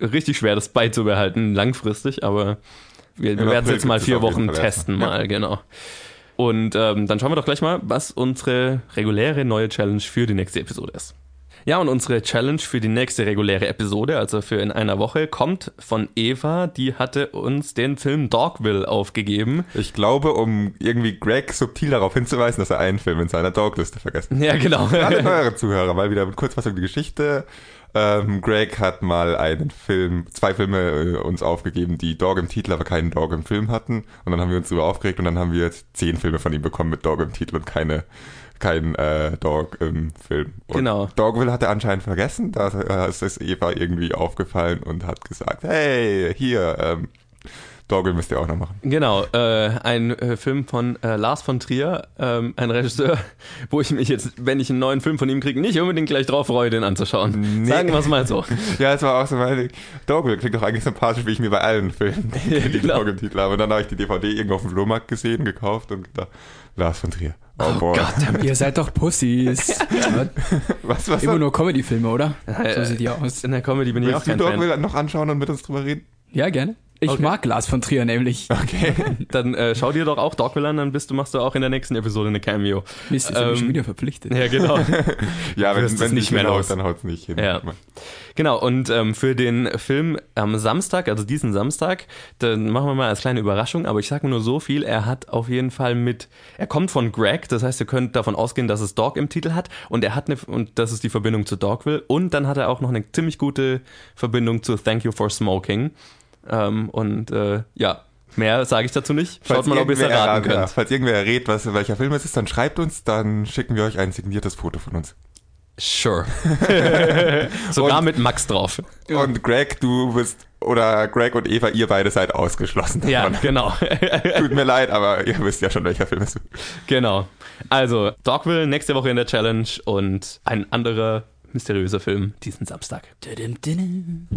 richtig schwer, das beizubehalten, langfristig, aber wir, wir werden es jetzt mal vier Wochen testen, erstmal. mal, genau. Und ähm, dann schauen wir doch gleich mal, was unsere reguläre neue Challenge für die nächste Episode ist. Ja, und unsere Challenge für die nächste reguläre Episode, also für in einer Woche, kommt von Eva. Die hatte uns den Film Dogville aufgegeben. Ich glaube, um irgendwie Greg subtil darauf hinzuweisen, dass er einen Film in seiner Dogliste vergessen hat. Ja, genau. Alle neuere Zuhörer, mal wieder mit Kurzfassung die Geschichte. Ähm, Greg hat mal einen Film, zwei Filme äh, uns aufgegeben, die Dog im Titel, aber keinen Dog im Film hatten. Und dann haben wir uns darüber aufgeregt und dann haben wir jetzt zehn Filme von ihm bekommen mit Dog im Titel und keine kein äh, Dog im Film. Und Genau. Dogville hat er anscheinend vergessen. Da äh, ist es Eva irgendwie aufgefallen und hat gesagt, hey, hier, ähm, Dogville müsst ihr auch noch machen. Genau, äh, ein äh, Film von äh, Lars von Trier, ähm, ein Regisseur, wo ich mich jetzt, wenn ich einen neuen Film von ihm kriege, nicht unbedingt gleich drauf freue, den anzuschauen. Nee. Sagen wir es mal so. Ja, es war auch so meine, Dogville klingt doch eigentlich sympathisch, wie ich mir bei allen Filmen denke, die genau. Dog im Titel haben. Und dann habe ich die DVD irgendwo auf dem Flohmarkt gesehen, gekauft und gedacht, Lars von Trier. Oh, boy. Ihr seid doch Pussys. Was, was Immer nur Comedy-Filme, oder? Äh, So sieht die aus. In der Comedy bin ich auch Willst du kein Fan. Dogville noch anschauen und mit uns drüber reden? Ja, gerne. Ich Okay. mag Lars von Trier nämlich. Okay. Dann äh, schau dir doch auch Dogville an, dann bist du, machst du auch in der nächsten Episode eine Cameo. Mist, bin Ähm, schon wieder verpflichtet. Ja, genau. Ja, wenn es es nicht nicht mehr haut, dann haut's nicht hin. Ja. Genau, und ähm, für den Film am Samstag, also diesen Samstag, dann machen wir mal als kleine Überraschung, aber ich sage nur so viel, er hat auf jeden Fall mit, er kommt von Greg, das heißt, ihr könnt davon ausgehen, dass es Dog im Titel hat und er hat eine, und das ist die Verbindung zu Dogville und dann hat er auch noch eine ziemlich gute Verbindung zu Thank You for Smoking ähm, und äh, ja, mehr sage ich dazu nicht. Schaut mal, ob ihr es erraten errat- ja, könnt. falls irgendwer errät, was, welcher Film es ist, dann schreibt uns, dann schicken wir euch ein signiertes Foto von uns. Sure. Sogar Und- mit Max drauf. Und Greg, du bist, oder Greg und Eva, ihr beide seid ausgeschlossen davon. Ja, genau. Tut mir leid, aber ihr wisst ja schon, welcher Film es ist. Genau. Also, Dogville nächste Woche in der Challenge und ein anderer mysteriöser Film diesen Samstag. Tudum, tudum.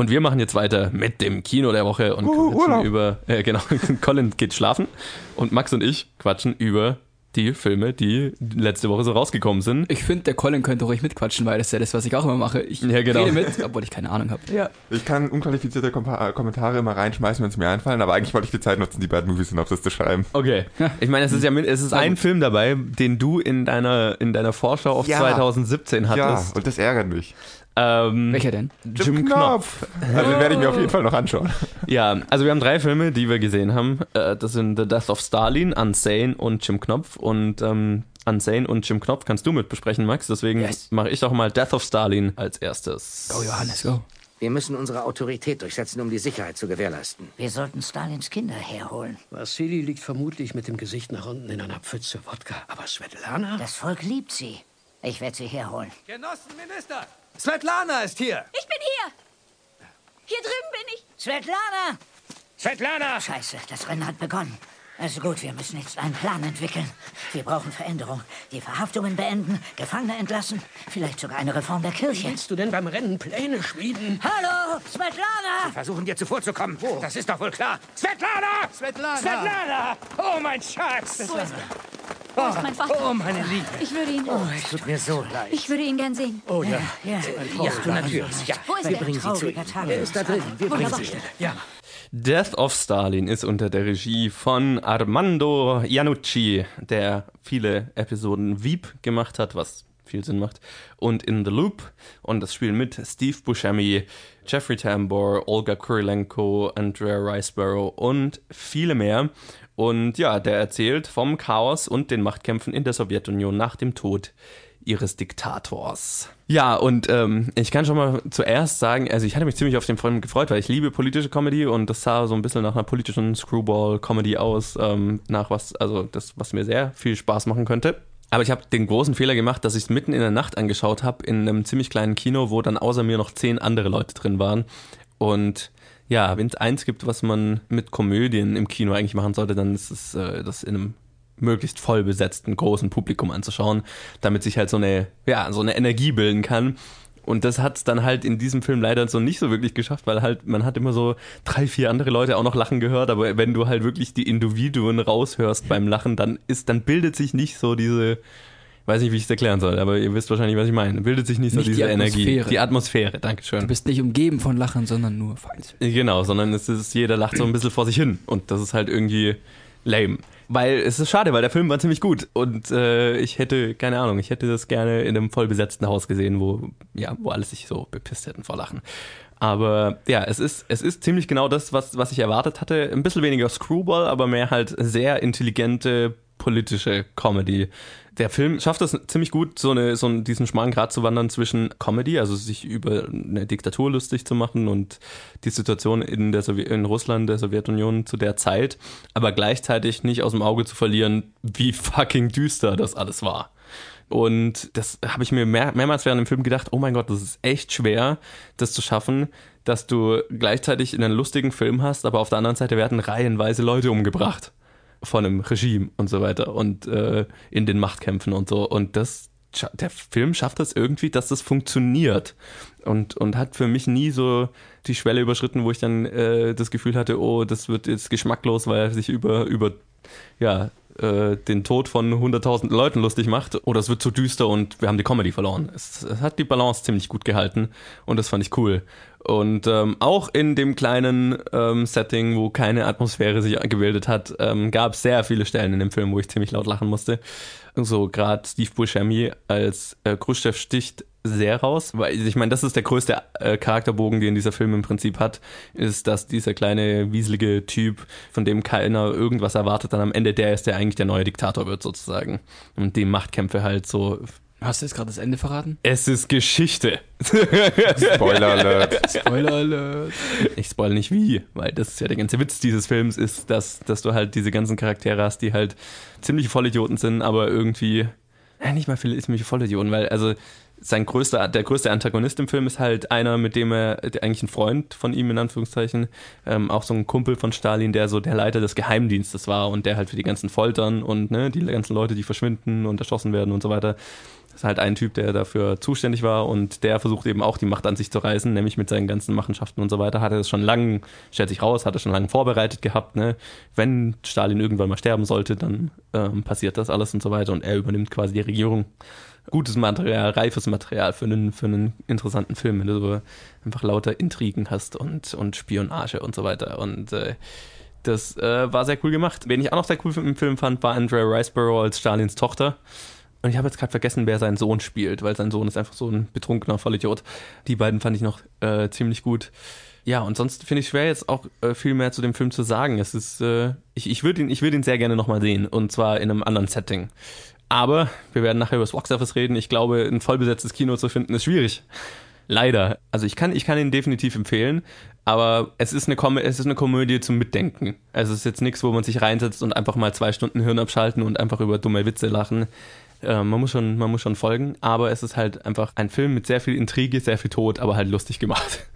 Und wir machen jetzt weiter mit dem Kino der Woche und Uhu, quatschen über, äh, genau, Colin geht schlafen und Max und ich quatschen über die Filme, die letzte Woche so rausgekommen sind. Ich finde, der Colin könnte ruhig mitquatschen, weil das ist ja das, was ich auch immer mache. Ich Ja, genau. rede mit, obwohl ich keine Ahnung habe. Ja. Ich kann unqualifizierte Kompa- Kommentare immer reinschmeißen, wenn es mir einfallen, aber eigentlich wollte ich die Zeit nutzen, die Bad Movie Synopsis zu schreiben. Okay. Ich meine, es ist ja es ist ein Film dabei, den du in deiner in deiner Vorschau auf Ja. 2017 Ja, hattest. und das ärgert mich. Ähm, Welcher denn? Jim Knopf. Also den werde ich mir auf jeden Fall noch anschauen. Ja, also wir haben drei Filme, die wir gesehen haben. Äh, Das sind The Death of Stalin, Unsane und Jim Knopf. Und ähm, Unsane und Jim Knopf kannst du mit besprechen, Max. Deswegen Yes. mache ich doch mal Death of Stalin als erstes. Go, Johannes, go. Wir müssen unsere Autorität durchsetzen, um die Sicherheit zu gewährleisten. Wir sollten Stalins Kinder herholen. Vassili liegt vermutlich mit dem Gesicht nach unten in einer Pfütze Wodka. Aber Svetlana? Das Volk liebt sie. Ich werde sie herholen. Genossenminister, Svetlana ist hier. Ich bin hier. Hier drüben bin ich. Svetlana! Svetlana! Scheiße, das Rennen hat begonnen. Also gut, wir müssen jetzt einen Plan entwickeln. Wir brauchen Veränderung. Die Verhaftungen beenden, Gefangene entlassen, vielleicht sogar eine Reform der Kirche. Willst du denn beim Rennen Pläne schmieden? Hallo, Svetlana! Versuchen dir zuvorzukommen. Das ist doch wohl klar. Svetlana! Svetlana! Svetlana! Oh, mein Schatz! Wo ist er? Wo ist mein Vater? Oh, meine Liebe. Ich würde ihn. Es tut mir so leid. Ich würde ihn gern sehen. Oh ja. Ja, Ja, du natürlich. Ja. Wo ist Wir er? bringen sie zu ihm. Trauriger Tag. Er ist da drin. Wir bringen sie hin. Ja. Death of Stalin ist unter der Regie von Armando Iannucci, der viele Episoden Veep gemacht hat, was viel Sinn macht, und In the Loop. Und das spielen mit Steve Buscemi, Jeffrey Tambor, Olga Kurilenko, Andrea Riceborough und viele mehr. Und ja, der erzählt vom Chaos und den Machtkämpfen in der Sowjetunion nach dem Tod ihres Diktators. Ja, und ähm, ich kann schon mal zuerst sagen, also ich hatte mich ziemlich auf den Film gefreut, weil ich liebe politische Comedy und das sah so ein bisschen nach einer politischen Screwball-Comedy aus, ähm, nach was, also das, was mir sehr viel Spaß machen könnte. Aber ich habe den großen Fehler gemacht, dass ich es mitten in der Nacht angeschaut habe, in einem ziemlich kleinen Kino, wo dann außer mir noch zehn andere Leute drin waren. Und ja, wenn es eins gibt, was man mit Komödien im Kino eigentlich machen sollte, dann ist es äh, das in einem möglichst voll besetzten großen Publikum anzuschauen, damit sich halt so eine, ja, so eine Energie bilden kann. Und das hat es dann halt in diesem Film leider so nicht so wirklich geschafft, weil halt man hat immer so drei, vier andere Leute auch noch lachen gehört, aber wenn du halt wirklich die Individuen raushörst beim Lachen, dann ist, dann bildet sich nicht so diese, weiß nicht, wie ich es erklären soll, aber ihr wisst wahrscheinlich, was ich meine. Bildet sich nicht so Nicht die diese Energie. Atmosphäre. Die Atmosphäre, Dankeschön. Du bist nicht umgeben von Lachen, sondern nur vereinzelt. Genau, sondern es ist, jeder lacht so ein bisschen vor sich hin und das ist halt irgendwie lame. Weil es ist schade, weil der Film war ziemlich gut und äh, ich hätte, keine Ahnung, ich hätte das gerne in einem voll besetzten Haus gesehen, wo, ja, wo alles sich so bepisst hätten vor Lachen. Aber ja, es ist, es ist ziemlich genau das, was, was ich erwartet hatte. Ein bisschen weniger Screwball, aber mehr halt sehr intelligente politische Comedy. Der Film schafft es ziemlich gut, so, eine, so einen, diesen schmalen Grat zu wandern zwischen Comedy, also sich über eine Diktatur lustig zu machen und die Situation in, der Sowie in Russland, der Sowjetunion zu der Zeit, aber gleichzeitig nicht aus dem Auge zu verlieren, wie fucking düster das alles war. Und das habe ich mir mehr, mehrmals während dem Film gedacht, oh mein Gott, das ist echt schwer, das zu schaffen, dass du gleichzeitig einen lustigen Film hast, aber auf der anderen Seite werden reihenweise Leute umgebracht von einem Regime und so weiter und äh, in den Machtkämpfen und so. Und das, der Film schafft das irgendwie, dass das funktioniert und, und hat für mich nie so die Schwelle überschritten, wo ich dann äh, das Gefühl hatte, oh, das wird jetzt geschmacklos, weil er sich über, über ja, äh, den Tod von 100.000 Leuten lustig macht oder es wird zu düster und wir haben die Comedy verloren. Es, es hat die Balance ziemlich gut gehalten und das fand ich cool. Und ähm, auch in dem kleinen ähm, Setting, wo keine Atmosphäre sich gebildet hat, ähm, gab es sehr viele Stellen in dem Film, wo ich ziemlich laut lachen musste. So gerade Steve Buscemi als äh, Khrushchev sticht sehr raus, weil ich meine, das ist der größte äh, Charakterbogen, den dieser Film im Prinzip hat, ist, dass dieser kleine wieselige Typ, von dem keiner irgendwas erwartet, dann am Ende der ist, der eigentlich der neue Diktator wird sozusagen und die Machtkämpfe halt so. Hast du jetzt gerade das Ende verraten? Es ist Geschichte. Spoiler Alert. Spoiler Alert. Ich spoil nicht wie, weil das ist ja der ganze Witz dieses Films, ist, dass, dass du halt diese ganzen Charaktere hast, die halt ziemliche Vollidioten sind, aber irgendwie, ja, nicht mal viele ziemliche Vollidioten, weil also sein größter, der größte Antagonist im Film ist halt einer, mit dem er, eigentlich ein Freund von ihm in Anführungszeichen, ähm, auch so ein Kumpel von Stalin, der so der Leiter des Geheimdienstes war und der halt für die ganzen Foltern und ne, die ganzen Leute, die verschwinden und erschossen werden und so weiter, ist halt ein Typ, der dafür zuständig war und der versucht eben auch die Macht an sich zu reißen, nämlich mit seinen ganzen Machenschaften und so weiter. Hat er das schon lange, stellt sich raus, hat er schon lange vorbereitet gehabt. Ne? Wenn Stalin irgendwann mal sterben sollte, dann ähm, passiert das alles und so weiter und er übernimmt quasi die Regierung. Gutes Material, reifes Material für einen, für einen interessanten Film, wenn du so einfach lauter Intrigen hast und, und Spionage und so weiter. Und äh, das äh, war sehr cool gemacht. Wen ich auch noch sehr cool im Film fand, war Andrea Riceborough als Stalins Tochter. Und ich habe jetzt gerade vergessen, wer seinen Sohn spielt, weil sein Sohn ist einfach so ein betrunkener Vollidiot. Die beiden fand ich noch äh, ziemlich gut. Ja, und sonst finde ich schwer jetzt auch äh, viel mehr zu dem Film zu sagen. Es ist, äh, ich, ich würde ihn, ich würde ihn sehr gerne nochmal sehen und zwar in einem anderen Setting. Aber wir werden nachher über das Box Office reden. Ich glaube, ein vollbesetztes Kino zu finden ist schwierig. Leider. Also ich kann, ich kann ihn definitiv empfehlen, aber es ist eine Kom es ist eine Komödie zum Mitdenken. Also es ist jetzt nichts, wo man sich reinsetzt und einfach mal zwei Stunden Hirn abschalten und einfach über dumme Witze lachen. Äh, man muss schon, man muss schon folgen, aber es ist halt einfach ein Film mit sehr viel Intrige, sehr viel Tod, aber halt lustig gemacht.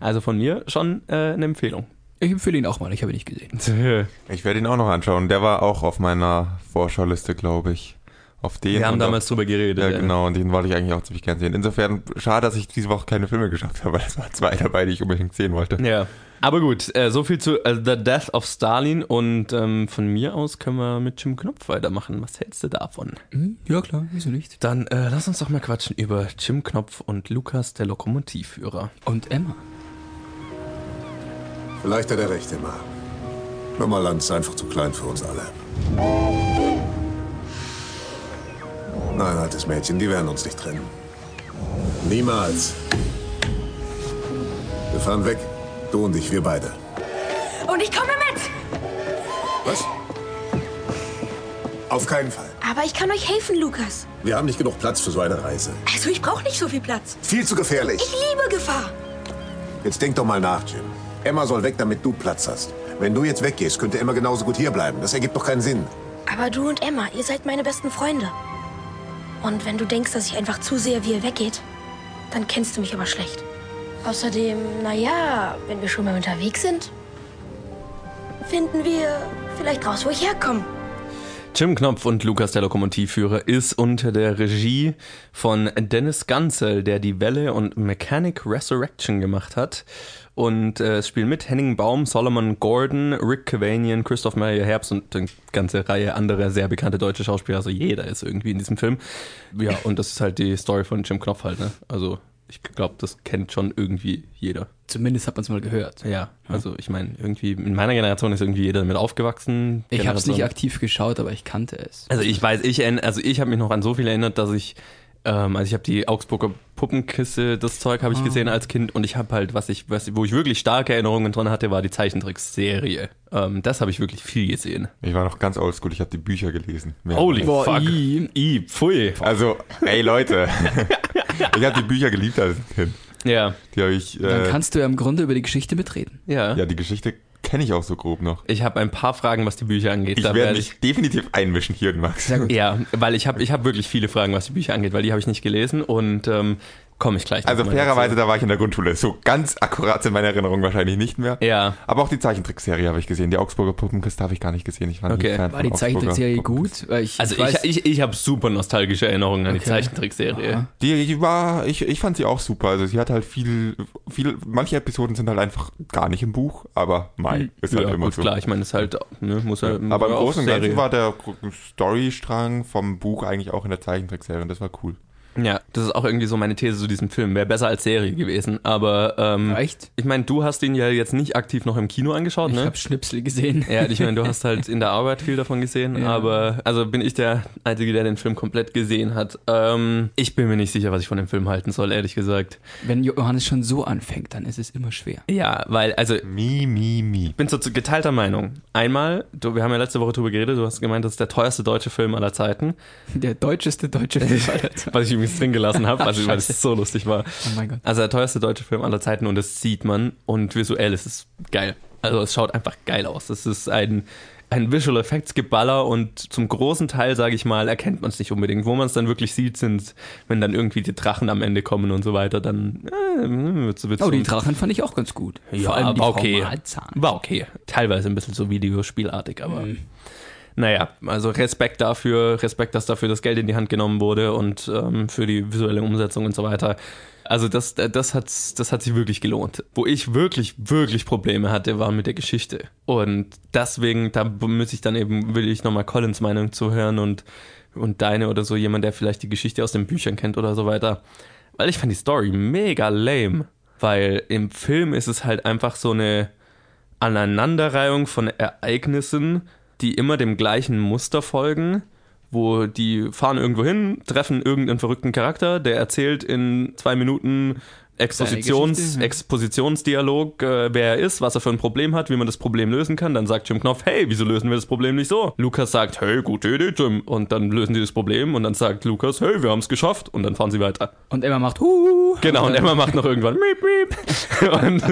Also von mir schon äh, eine Empfehlung. Ich empfehle ihn auch mal, ich habe ihn nicht gesehen. Ich werde ihn auch noch anschauen. Der war auch auf meiner Vorschauliste, glaube ich. Auf den. Wir haben und damals auf, drüber geredet. Ja, ja. genau. Und den wollte ich eigentlich auch ziemlich gern sehen. Insofern schade, dass ich diese Woche keine Filme geschafft habe, weil es waren zwei dabei, die ich unbedingt sehen wollte. Ja. Aber gut, äh, so viel zu äh, The Death of Stalin und ähm, von mir aus können wir mit Jim Knopf weitermachen. Was hältst du davon? Hm, Ja, klar, wieso nicht? Dann äh, lass uns doch mal quatschen über Jim Knopf und Lukas, der Lokomotivführer. Und Emma. Vielleicht hat er recht, immer. Nummerland ist einfach zu klein für uns alle. Nein, altes Mädchen, die werden uns nicht trennen. Niemals. Wir fahren weg. Du und ich, wir beide. Und ich komme mit. Was? Auf keinen Fall. Aber ich kann euch helfen, Lukas. Wir haben nicht genug Platz für so eine Reise. Also ich brauche nicht so viel Platz. Viel zu gefährlich. Ich liebe Gefahr. Jetzt denk doch mal nach, Jim. Emma soll weg, damit du Platz hast. Wenn du jetzt weggehst, könnte Emma genauso gut hierbleiben. Das ergibt doch keinen Sinn. Aber du und Emma, ihr seid meine besten Freunde. Und wenn du denkst, dass ich einfach zu sehr, wie ihr weggeht, dann kennst du mich aber schlecht. Außerdem, naja, wenn wir schon mal unterwegs sind, finden wir vielleicht raus, wo ich herkomme. Jim Knopf und Lukas der Lokomotivführer ist unter der Regie von Dennis Gansel, der die Welle und Mechanic Resurrection gemacht hat. Und äh, es spielen mit Henning Baum, Solomon Gordon, Rick Cavanian, Christoph Maria Herbst und eine ganze Reihe anderer sehr bekannte deutsche Schauspieler. Also jeder ist irgendwie in diesem Film. Ja, und das ist halt die Story von Jim Knopf halt, ne? Also ich glaube, das kennt schon irgendwie jeder. Zumindest hat man es mal gehört. Ja, also ich meine, irgendwie in meiner Generation ist irgendwie jeder damit aufgewachsen. Ich habe es nicht aktiv geschaut, aber ich kannte es. Also ich weiß, ich also ich habe mich noch an so viel erinnert, dass ich ähm, also ich habe die Augsburger Puppenkiste, das Zeug habe ich Ah. gesehen als Kind und ich habe halt, was ich, was, wo ich wirklich starke Erinnerungen dran hatte, war die Zeichentrickserie. Ähm, das habe ich wirklich viel gesehen. Ich war noch ganz oldschool, ich habe die Bücher gelesen. Holy Boah, fuck. i. I, pfui. Also, ey Leute, ich habe die Bücher geliebt als Kind. Ja, Die habe ich, Dann äh, kannst du ja im Grunde über die Geschichte mitreden. ja. ja, die Geschichte kenne ich auch so grob noch. Ich habe ein paar Fragen, was die Bücher angeht. Ich Da werde werd mich definitiv einmischen hier, Max. Ja, weil ich habe ich hab wirklich viele Fragen, was die Bücher angeht, weil die habe ich nicht gelesen und ähm, komme ich gleich Also fairerweise, da war ich in der Grundschule. So ganz akkurat sind meine Erinnerungen wahrscheinlich nicht mehr. Ja. Aber auch die Zeichentrickserie habe ich gesehen. Die Augsburger Puppenkiste habe ich gar nicht gesehen. Ich war Okay. Fan War die Zeichentrickserie gut? Weil ich, Also ich weiß, ich, ich, ich habe super nostalgische Erinnerungen an die Okay. Zeichentrickserie. Aha. Die, die war, ich, ich fand sie auch super. Also sie hat halt viel, viel, manche Episoden sind halt einfach gar nicht im Buch, aber Mai ist halt ja, immer gut, so. klar, ich meine, es ist halt, ne, muss Ja. halt Aber im Großen und Ganzen war der Storystrang vom Buch eigentlich auch in der Zeichentrickserie und das war cool. Ja, das ist auch irgendwie so meine These zu diesem Film. Wäre besser als Serie gewesen. Aber ähm, Echt? ich meine, du hast ihn ja jetzt nicht aktiv noch im Kino angeschaut, ich ne? habe Schnipsel gesehen. Ja, ich meine, du hast halt in der Arbeit viel davon gesehen, Ja. aber also bin ich der Einzige, der den Film komplett gesehen hat. Ähm, ich bin mir nicht sicher, was ich von dem Film halten soll, ehrlich gesagt. Wenn Johannes schon so anfängt, dann ist es immer schwer. Ja, weil, also Mi, mi, mi. Ich bin so zu geteilter Meinung. Einmal, du, wir haben ja letzte Woche drüber geredet, du hast gemeint, das ist der teuerste deutsche Film aller Zeiten, Der deutscheste deutsche Film aller Zeiten. was ich übrigens drin gelassen habe, also, weil es Scheiße. so lustig war. Oh mein Gott. Also der teuerste deutsche Film aller Zeiten und das sieht man und visuell ist es geil. Also es schaut einfach geil aus. Es ist ein, ein Visual Effects Geballer und zum großen Teil, sage ich mal, erkennt man es nicht unbedingt. Wo man es dann wirklich sieht, sind, wenn dann irgendwie die Drachen am Ende kommen und so weiter, dann äh, wird's, wird's Oh, die Drachen fand ich auch ganz gut. Ja, Vor allem die war Frau okay. Malzahn. War okay. Teilweise ein bisschen so Videospielartig, aber Mhm. Naja, also Respekt dafür, Respekt, dass dafür das Geld in die Hand genommen wurde und ähm, für die visuelle Umsetzung und so weiter. Also das, das, hat, das hat sich wirklich gelohnt. Wo ich wirklich, wirklich Probleme hatte, war mit der Geschichte. Und deswegen, da muss ich dann eben, will ich nochmal Collins Meinung zuhören und, und deine oder so, jemand, der vielleicht die Geschichte aus den Büchern kennt oder so weiter. Weil ich fand die Story mega lame. Weil im Film ist es halt einfach so eine Aneinanderreihung von Ereignissen, die immer dem gleichen Muster folgen, wo die fahren irgendwo hin, treffen irgendeinen verrückten Charakter, der erzählt in zwei Minuten Expositions. Expositionsdialog, äh, wer er ist, was er für ein Problem hat, wie man das Problem lösen kann. Dann sagt Jim Knopf, hey, wieso lösen wir das Problem nicht so? Lukas sagt, hey, gute Idee, Jim. Und dann lösen die das Problem und dann sagt Lukas, hey, wir haben es geschafft. Und dann fahren sie weiter. Und Emma macht Huhu. Genau, und Emma macht noch irgendwann Miep, Miep. Und,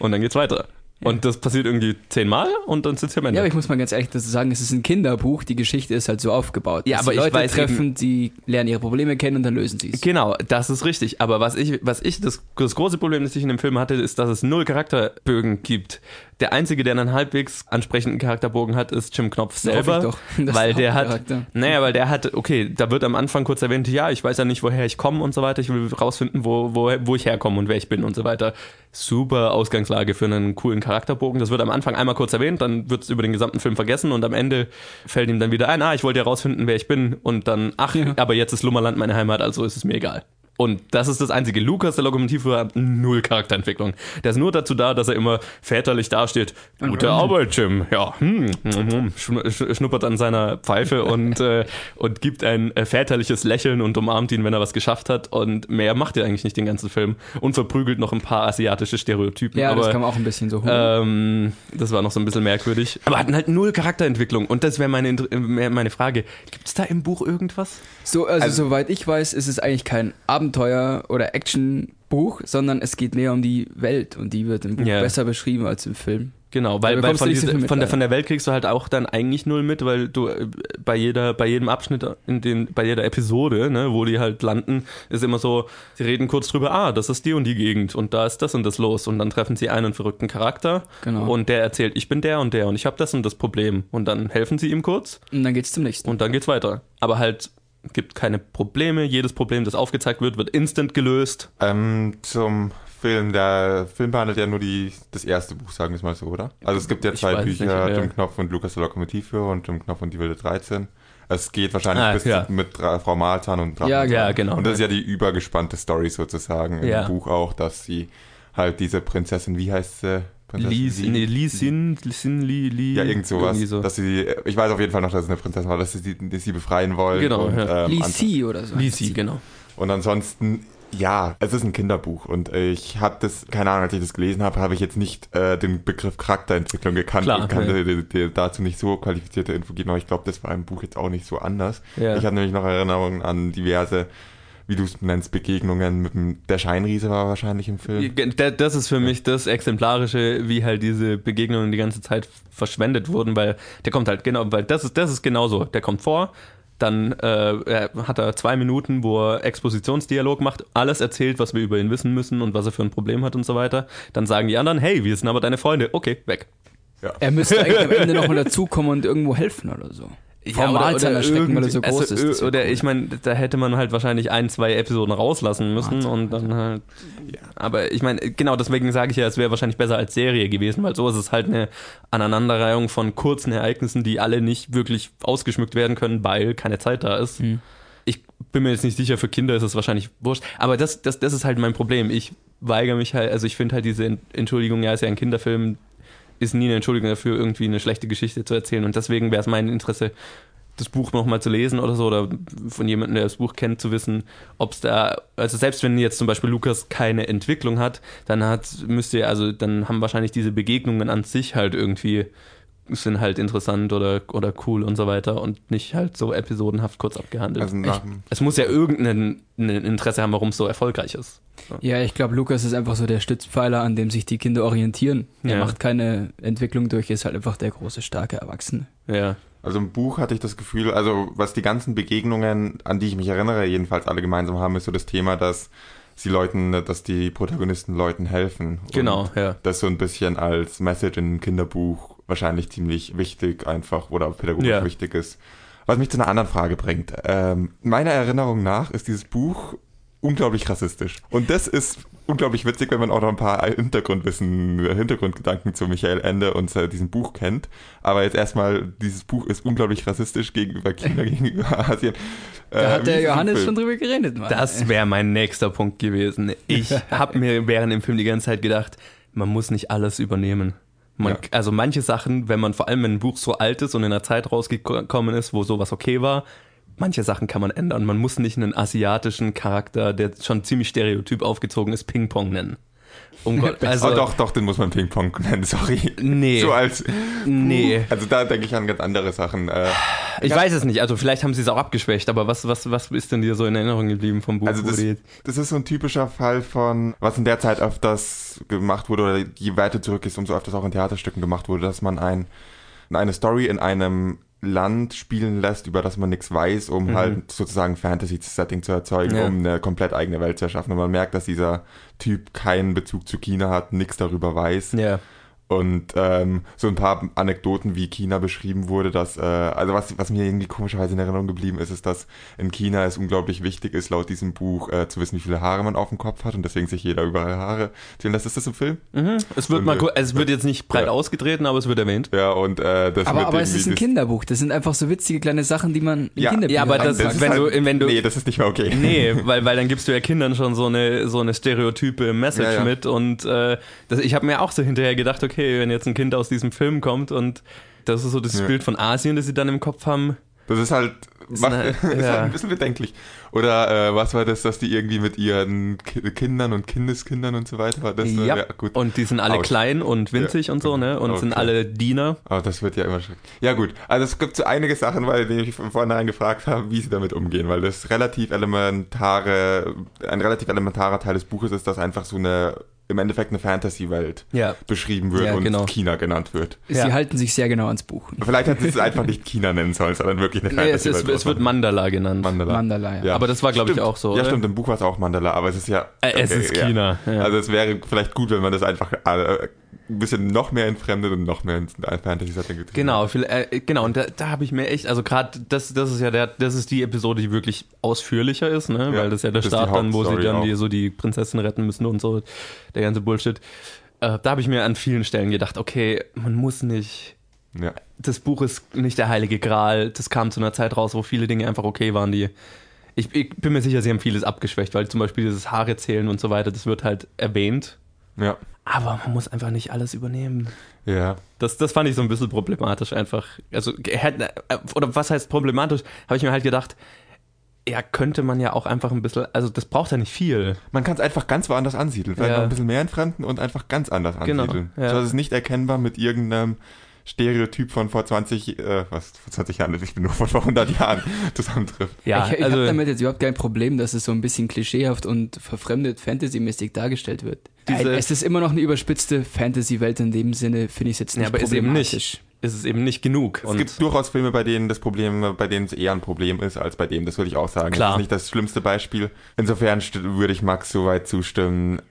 und dann geht's weiter. Und das passiert irgendwie zehnmal und dann sitzt sie am Ende. Ja, aber ich muss mal ganz ehrlich dazu sagen, es ist ein Kinderbuch, die Geschichte ist halt so aufgebaut. Ja, dass aber die ich Leute weiß treffen, die lernen ihre Probleme kennen und dann lösen sie es. Genau, das ist richtig. Aber was ich, was ich, das, das große Problem, das ich in dem Film hatte, ist, dass es null Charakterbögen gibt. Der einzige, der einen halbwegs ansprechenden Charakterbogen hat, ist Jim Knopf selber. doch. Das ist weil der hat, naja, weil der hat, okay, da wird am Anfang kurz erwähnt, ja, ich weiß ja nicht, woher ich komme und so weiter. Ich will rausfinden, wo, wo, wo ich herkomme und wer ich bin und so weiter. Super Ausgangslage für einen coolen Charakterbogen. Das wird am Anfang einmal kurz erwähnt, dann wird es über den gesamten Film vergessen und am Ende fällt ihm dann wieder ein, ah, ich wollte ja rausfinden, wer ich bin und dann, ach, Ja. aber jetzt ist Lummerland meine Heimat, also ist es mir egal. Und das ist das Einzige. Lukas, der Lokomotivführer, hat null Charakterentwicklung. Der ist nur dazu da, dass er immer väterlich dasteht. Gute Arbeit, Jim. Ja, hm, hm. Schnu- sch- schnuppert an seiner Pfeife und, äh, und gibt ein äh, väterliches Lächeln und umarmt ihn, wenn er was geschafft hat. Und mehr macht er eigentlich nicht den ganzen Film. Und verprügelt noch ein paar asiatische Stereotypen. Ja, aber, das kam auch ein bisschen so hoch. ähm, das war noch so ein bisschen merkwürdig. Aber hatten halt null Charakterentwicklung. Und das wäre meine, äh, meine Frage. Gibt es da im Buch irgendwas? So, also, soweit ich weiß, ist es eigentlich kein Abenteuer- oder Actionbuch, sondern es geht mehr um die Welt und die wird im Buch Ja. besser beschrieben als im Film. Genau, weil, weil von, so diese, von, der, von der Welt kriegst du halt auch dann eigentlich null mit, weil du äh, bei jeder, bei jedem Abschnitt in den, bei jeder Episode, ne, wo die halt landen, ist immer so, sie reden kurz drüber, ah, das ist die und die Gegend und da ist das und das los und dann treffen sie einen verrückten Charakter Genau. und der erzählt, ich bin der und der und ich habe das und das Problem und dann helfen sie ihm kurz Und dann geht's zum nächsten. und dann geht's weiter. Aber halt gibt keine Probleme, jedes Problem, das aufgezeigt wird, wird instant gelöst. Ähm, zum Film. Der Film behandelt ja nur die, das erste Buch, sagen wir es mal so, oder? Also es gibt ja zwei Bücher, nicht, ja. Knopf und Lukas der Lokomotivführer und Jim Knopf und die Wilde 13. Es geht wahrscheinlich Ah, bis ja. mit Frau Malzahn und Ja, Drachenzaun. Ja, genau. Und das ist ja die übergespannte Story sozusagen im Ja. Buch auch, dass sie halt diese Prinzessin, wie heißt sie? Li- nee, Li Sin, Sin, Li, Li. Ja, irgend sowas. so. Dass sie, ich weiß auf jeden Fall noch, dass es eine Prinzessin war, dass sie, dass sie befreien wollen. Genau, und, ja. ähm, Lee C oder so. Li heißt Si, genau. Und ansonsten, ja, es ist ein Kinderbuch und ich habe das, keine Ahnung, als ich das gelesen habe, habe ich jetzt nicht äh, den Begriff Charakterentwicklung gekannt Klar, und kann ja. dir, dir, dir dazu nicht so qualifizierte Info geben, aber ich glaube, das war im Buch jetzt auch nicht so anders. Ja. Ich habe nämlich noch Erinnerungen an diverse, wie du es nennst, Begegnungen mit dem, der Scheinriese war wahrscheinlich im Film. Da- Das ist für mich das Exemplarische, wie halt diese Begegnungen die ganze Zeit verschwendet wurden, weil der kommt halt genau, weil das ist, das ist genauso. Der kommt vor, dann äh, er hat er zwei Minuten, wo er Expositionsdialog macht, alles erzählt, was wir über ihn wissen müssen und was er für ein Problem hat und so weiter. Dann sagen die anderen, hey, wir sind aber deine Freunde. Okay, weg. Ja. Er müsste eigentlich am Ende nochmal dazukommen und irgendwo helfen oder so. Frau Malzahn erschrecken, weil er so groß also, ist. wär Oder cool. ich meine, da hätte man halt wahrscheinlich ein, zwei Episoden rauslassen müssen und dann halt. Aber ich meine, genau deswegen sage ich ja, es wäre wahrscheinlich besser als Serie gewesen, weil so ist es halt eine Aneinanderreihung von kurzen Ereignissen, die alle nicht wirklich ausgeschmückt werden können, weil keine Zeit da ist. Hm. Ich bin mir jetzt nicht sicher, für Kinder ist es wahrscheinlich wurscht. Aber das, das, das ist halt mein Problem. Ich weigere mich halt, also ich finde halt diese Entschuldigung, ja, ist ja ein Kinderfilm, ist nie eine Entschuldigung dafür, irgendwie eine schlechte Geschichte zu erzählen. Und deswegen wäre es mein Interesse, das Buch nochmal zu lesen oder so, oder von jemandem, der das Buch kennt, zu wissen, ob es da, also selbst wenn jetzt zum Beispiel Lukas keine Entwicklung hat, dann hat, müsste, also dann haben wahrscheinlich diese Begegnungen an sich halt irgendwie sind halt interessant oder, oder cool und so weiter und nicht halt so episodenhaft kurz abgehandelt. Also nach ich, es muss ja irgendein ein Interesse haben, warum es so erfolgreich ist. Ja, ich glaube, Lukas ist einfach so der Stützpfeiler, an dem sich die Kinder orientieren. Er Ja. macht keine Entwicklung durch, ist halt einfach der große, starke Erwachsene. Ja. Also im Buch hatte ich das Gefühl, also was die ganzen Begegnungen, an die ich mich erinnere, jedenfalls alle gemeinsam haben, ist so das Thema, dass sie Leuten, dass die Protagonisten Leuten helfen. Genau, Und ja. Das so ein bisschen als Message in einem Kinderbuch wahrscheinlich ziemlich wichtig einfach oder pädagogisch Ja. wichtig ist. Was mich zu einer anderen Frage bringt. Ähm, meiner Erinnerung nach ist dieses Buch unglaublich rassistisch. Und das ist unglaublich witzig, wenn man auch noch ein paar Hintergrundwissen, Hintergrundgedanken zu Michael Ende und äh, diesem Buch kennt. Aber jetzt erstmal, dieses Buch ist unglaublich rassistisch gegenüber China, gegenüber Asien. Da Äh, hat wie der Johannes Film? schon drüber geredet, Mann. Das wäre mein nächster Punkt gewesen. Ich habe mir während dem Film die ganze Zeit gedacht, man muss nicht alles übernehmen. Man, Ja. Also manche Sachen, wenn man vor allem, wenn ein Buch so alt ist und in einer Zeit rausgekommen ist, wo sowas okay war, manche Sachen kann man ändern. Man muss nicht einen asiatischen Charakter, der schon ziemlich stereotyp aufgezogen ist, Ping-Pong nennen. Um Gott, also, oh, doch, doch, den muss man Ping-Pong nennen, sorry. Nee. So als, Nee. also da denke ich an ganz andere Sachen. Äh, Ich weiß es nicht, also vielleicht haben sie es auch abgeschwächt, aber was, was, was ist denn dir so in Erinnerung geblieben vom Buch? Also das, das ist so ein typischer Fall von, was in der Zeit öfters gemacht wurde, oder je weiter zurück ist, umso öfters auch in Theaterstücken gemacht wurde, dass man ein, eine Story in einem Land spielen lässt, über das man nichts weiß, um Mhm. halt sozusagen Fantasy-Setting zu erzeugen, Ja. um eine komplett eigene Welt zu erschaffen. Und man merkt, dass dieser Typ keinen Bezug zu China hat, nichts darüber weiß. ja. Und ähm, so ein paar Anekdoten, wie China beschrieben wurde, dass, äh, also was, was mir irgendwie komischerweise in Erinnerung geblieben ist, ist, dass in China es unglaublich wichtig ist, laut diesem Buch äh, zu wissen, wie viele Haare man auf dem Kopf hat und deswegen sich jeder überall Haare ziehen lässt. Ist das im Film? Mhm. Es wird Und, mal, äh, gu- also es wird jetzt nicht breit ja. ausgetreten, aber es wird erwähnt. Ja, und äh, das Aber, aber es ist ein das- Kinderbuch. Das sind einfach so witzige kleine Sachen, die man in Ja, Kinderbücher ja, aber das- reinpackt. ist wenn halt, du- wenn du- nee, das ist nicht mehr okay. Nee, weil, weil dann gibst du ja Kindern schon so eine, so eine stereotype Message Ja, ja. mit. Und äh, das, ich habe mir auch so hinterher gedacht, okay, wenn jetzt ein Kind aus diesem Film kommt und das ist so das Ja. Bild von Asien, das sie dann im Kopf haben. Das ist halt, Ist macht, eine- ist halt ein bisschen bedenklich. Oder äh, was war das, dass die irgendwie mit ihren Ki Kindern und Kindeskindern und so weiter war? Das, äh, ja, ja, gut. und die sind alle Autsch. klein und winzig Ja. und so, ne? Und sind Okay. alle Diener. Aber das wird ja immer schrecklich. Ja gut, also es gibt so einige Sachen, weil die mich von vornherein gefragt haben, wie sie damit umgehen, weil das relativ elementare, ein relativ elementarer Teil des Buches ist, dass einfach so eine, im Endeffekt eine Fantasy-Welt Ja. beschrieben wird Ja, und genau. China genannt wird. Sie Ja. halten sich sehr genau ans Buch. Vielleicht hätten sie es einfach nicht China nennen sollen, sondern wirklich eine Nee, es, Fantasy-Welt. ist, es wird Mandala genannt. Mandala. Mandala, ja. Aber das war, glaube ich, auch so. Ja, oder? stimmt, im Buch war es auch Mandala, aber es ist ja. Äh, es ist China, ja. Also es wäre vielleicht gut, wenn man das einfach äh, ein bisschen noch mehr entfremdet und noch mehr ins Fantasy-Setting getrieben Genau, viel, äh, genau, und da, da habe ich mir echt, also gerade das, das ist ja der, das ist die Episode, die wirklich ausführlicher ist, ne? Ja, Weil das ist ja der Start dann, wo sie dann die, so die Prinzessin retten müssen und so, der ganze Bullshit. Äh, da habe ich mir an vielen Stellen gedacht, okay, man muss nicht. Ja. Das Buch ist nicht der heilige Gral. Das kam zu einer Zeit raus, wo viele Dinge einfach okay waren, die. Ich, ich bin mir sicher, sie haben vieles abgeschwächt, weil zum Beispiel dieses Haare zählen und so weiter, das wird halt erwähnt. Ja. Aber man muss einfach nicht alles übernehmen. Ja. Das, das fand ich so ein bisschen problematisch einfach. Also, hätte- äh, oder was heißt problematisch? Habe ich mir halt gedacht, ja, könnte man ja auch einfach ein bisschen, also das braucht ja nicht viel. Man kann es einfach ganz woanders ansiedeln. Vielleicht Ja. noch ein bisschen mehr entfremden und einfach ganz anders Genau, ansiedeln. ja. So dass es nicht erkennbar mit irgendeinem Stereotyp von vor 20, äh, was, vor 20 Jahren, ich bin nur von vor 100 Jahren zusammentrifft. Ja, ich ich also habe damit jetzt überhaupt kein Problem, dass es so ein bisschen klischeehaft und verfremdet fantasymäßig dargestellt wird. Diese- es ist immer noch eine überspitzte Fantasy-Welt in dem Sinne, finde ich es jetzt nicht ja, aber ist eben nicht. problematisch. Ist es eben nicht genug. Es gibt durchaus Filme, bei denen das Problem, bei denen es eher ein Problem ist als bei dem. Das würde ich auch sagen. Klar. Das ist nicht das schlimmste Beispiel. Insofern würde ich Max so weit zustimmen,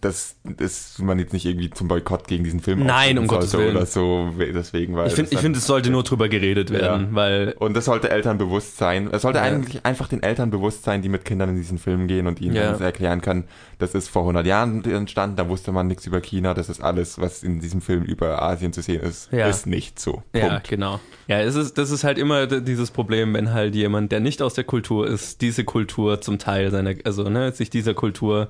dass, dass man jetzt nicht irgendwie zum Boykott gegen diesen Film Nein, um Gottes Willen. oder so. Deswegen, weil ich finde, ich finde, es sollte nur drüber geredet werden, Ja. weil Und das sollte Eltern bewusst sein. Es sollte Ja. eigentlich einfach den Eltern bewusst sein, die mit Kindern in diesen Film gehen und ihnen Ja. erklären können, das ist vor 100 Jahren entstanden, da wusste man nichts über China, das ist alles, was in diesem Film über Asien zu sehen ist, Ja. ist nicht so. Ja, Punkt. genau. Ja, es ist, das ist halt immer dieses Problem, wenn halt jemand, der nicht aus der Kultur ist, diese Kultur zum Teil seiner, also ne, sich dieser Kultur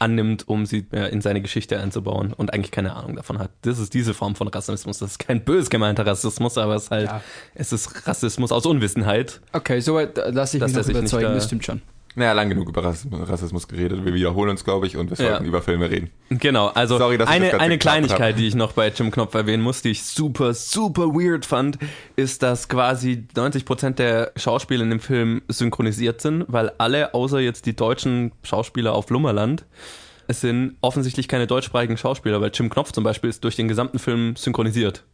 annimmt, um sie ja, in seine Geschichte einzubauen und eigentlich keine Ahnung davon hat. Das ist diese Form von Rassismus. Das ist kein bös gemeinter Rassismus, aber es ist halt, Ja. es ist Rassismus aus Unwissenheit. Okay, soweit äh, lasse ich mich noch überzeugen, da- das stimmt schon. Naja, lang genug über Rassismus, geredet. Wir wiederholen uns, glaube ich, und wir Ja. sollten über Filme reden. Genau, also Sorry, eine, eine Kleinigkeit, hab. die ich noch bei Jim Knopf erwähnen muss, die ich super, super weird fand, ist, dass quasi 90% der Schauspieler in dem Film synchronisiert sind, weil alle, außer jetzt die deutschen Schauspieler auf Lummerland, es sind offensichtlich keine deutschsprachigen Schauspieler, weil Jim Knopf zum Beispiel ist durch den gesamten Film synchronisiert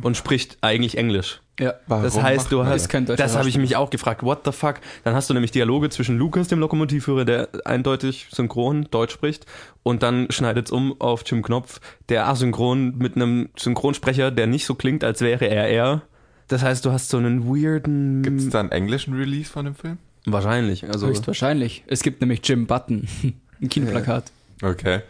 und spricht eigentlich Englisch. Ja, Das Warum heißt, macht du hast, das? Das habe ich mich auch gefragt, what the fuck? Dann hast du nämlich Dialoge zwischen Lukas, dem Lokomotivführer, der eindeutig synchron Deutsch spricht, und dann schneidet es um auf Jim Knopf, der asynchron mit einem Synchronsprecher, der nicht so klingt, als wäre er er. Das heißt, du hast so einen weirden... Gibt es da einen englischen Release von dem Film? Wahrscheinlich, also... höchstwahrscheinlich. Es gibt nämlich Jim Button, ein Kinoplakat. Okay.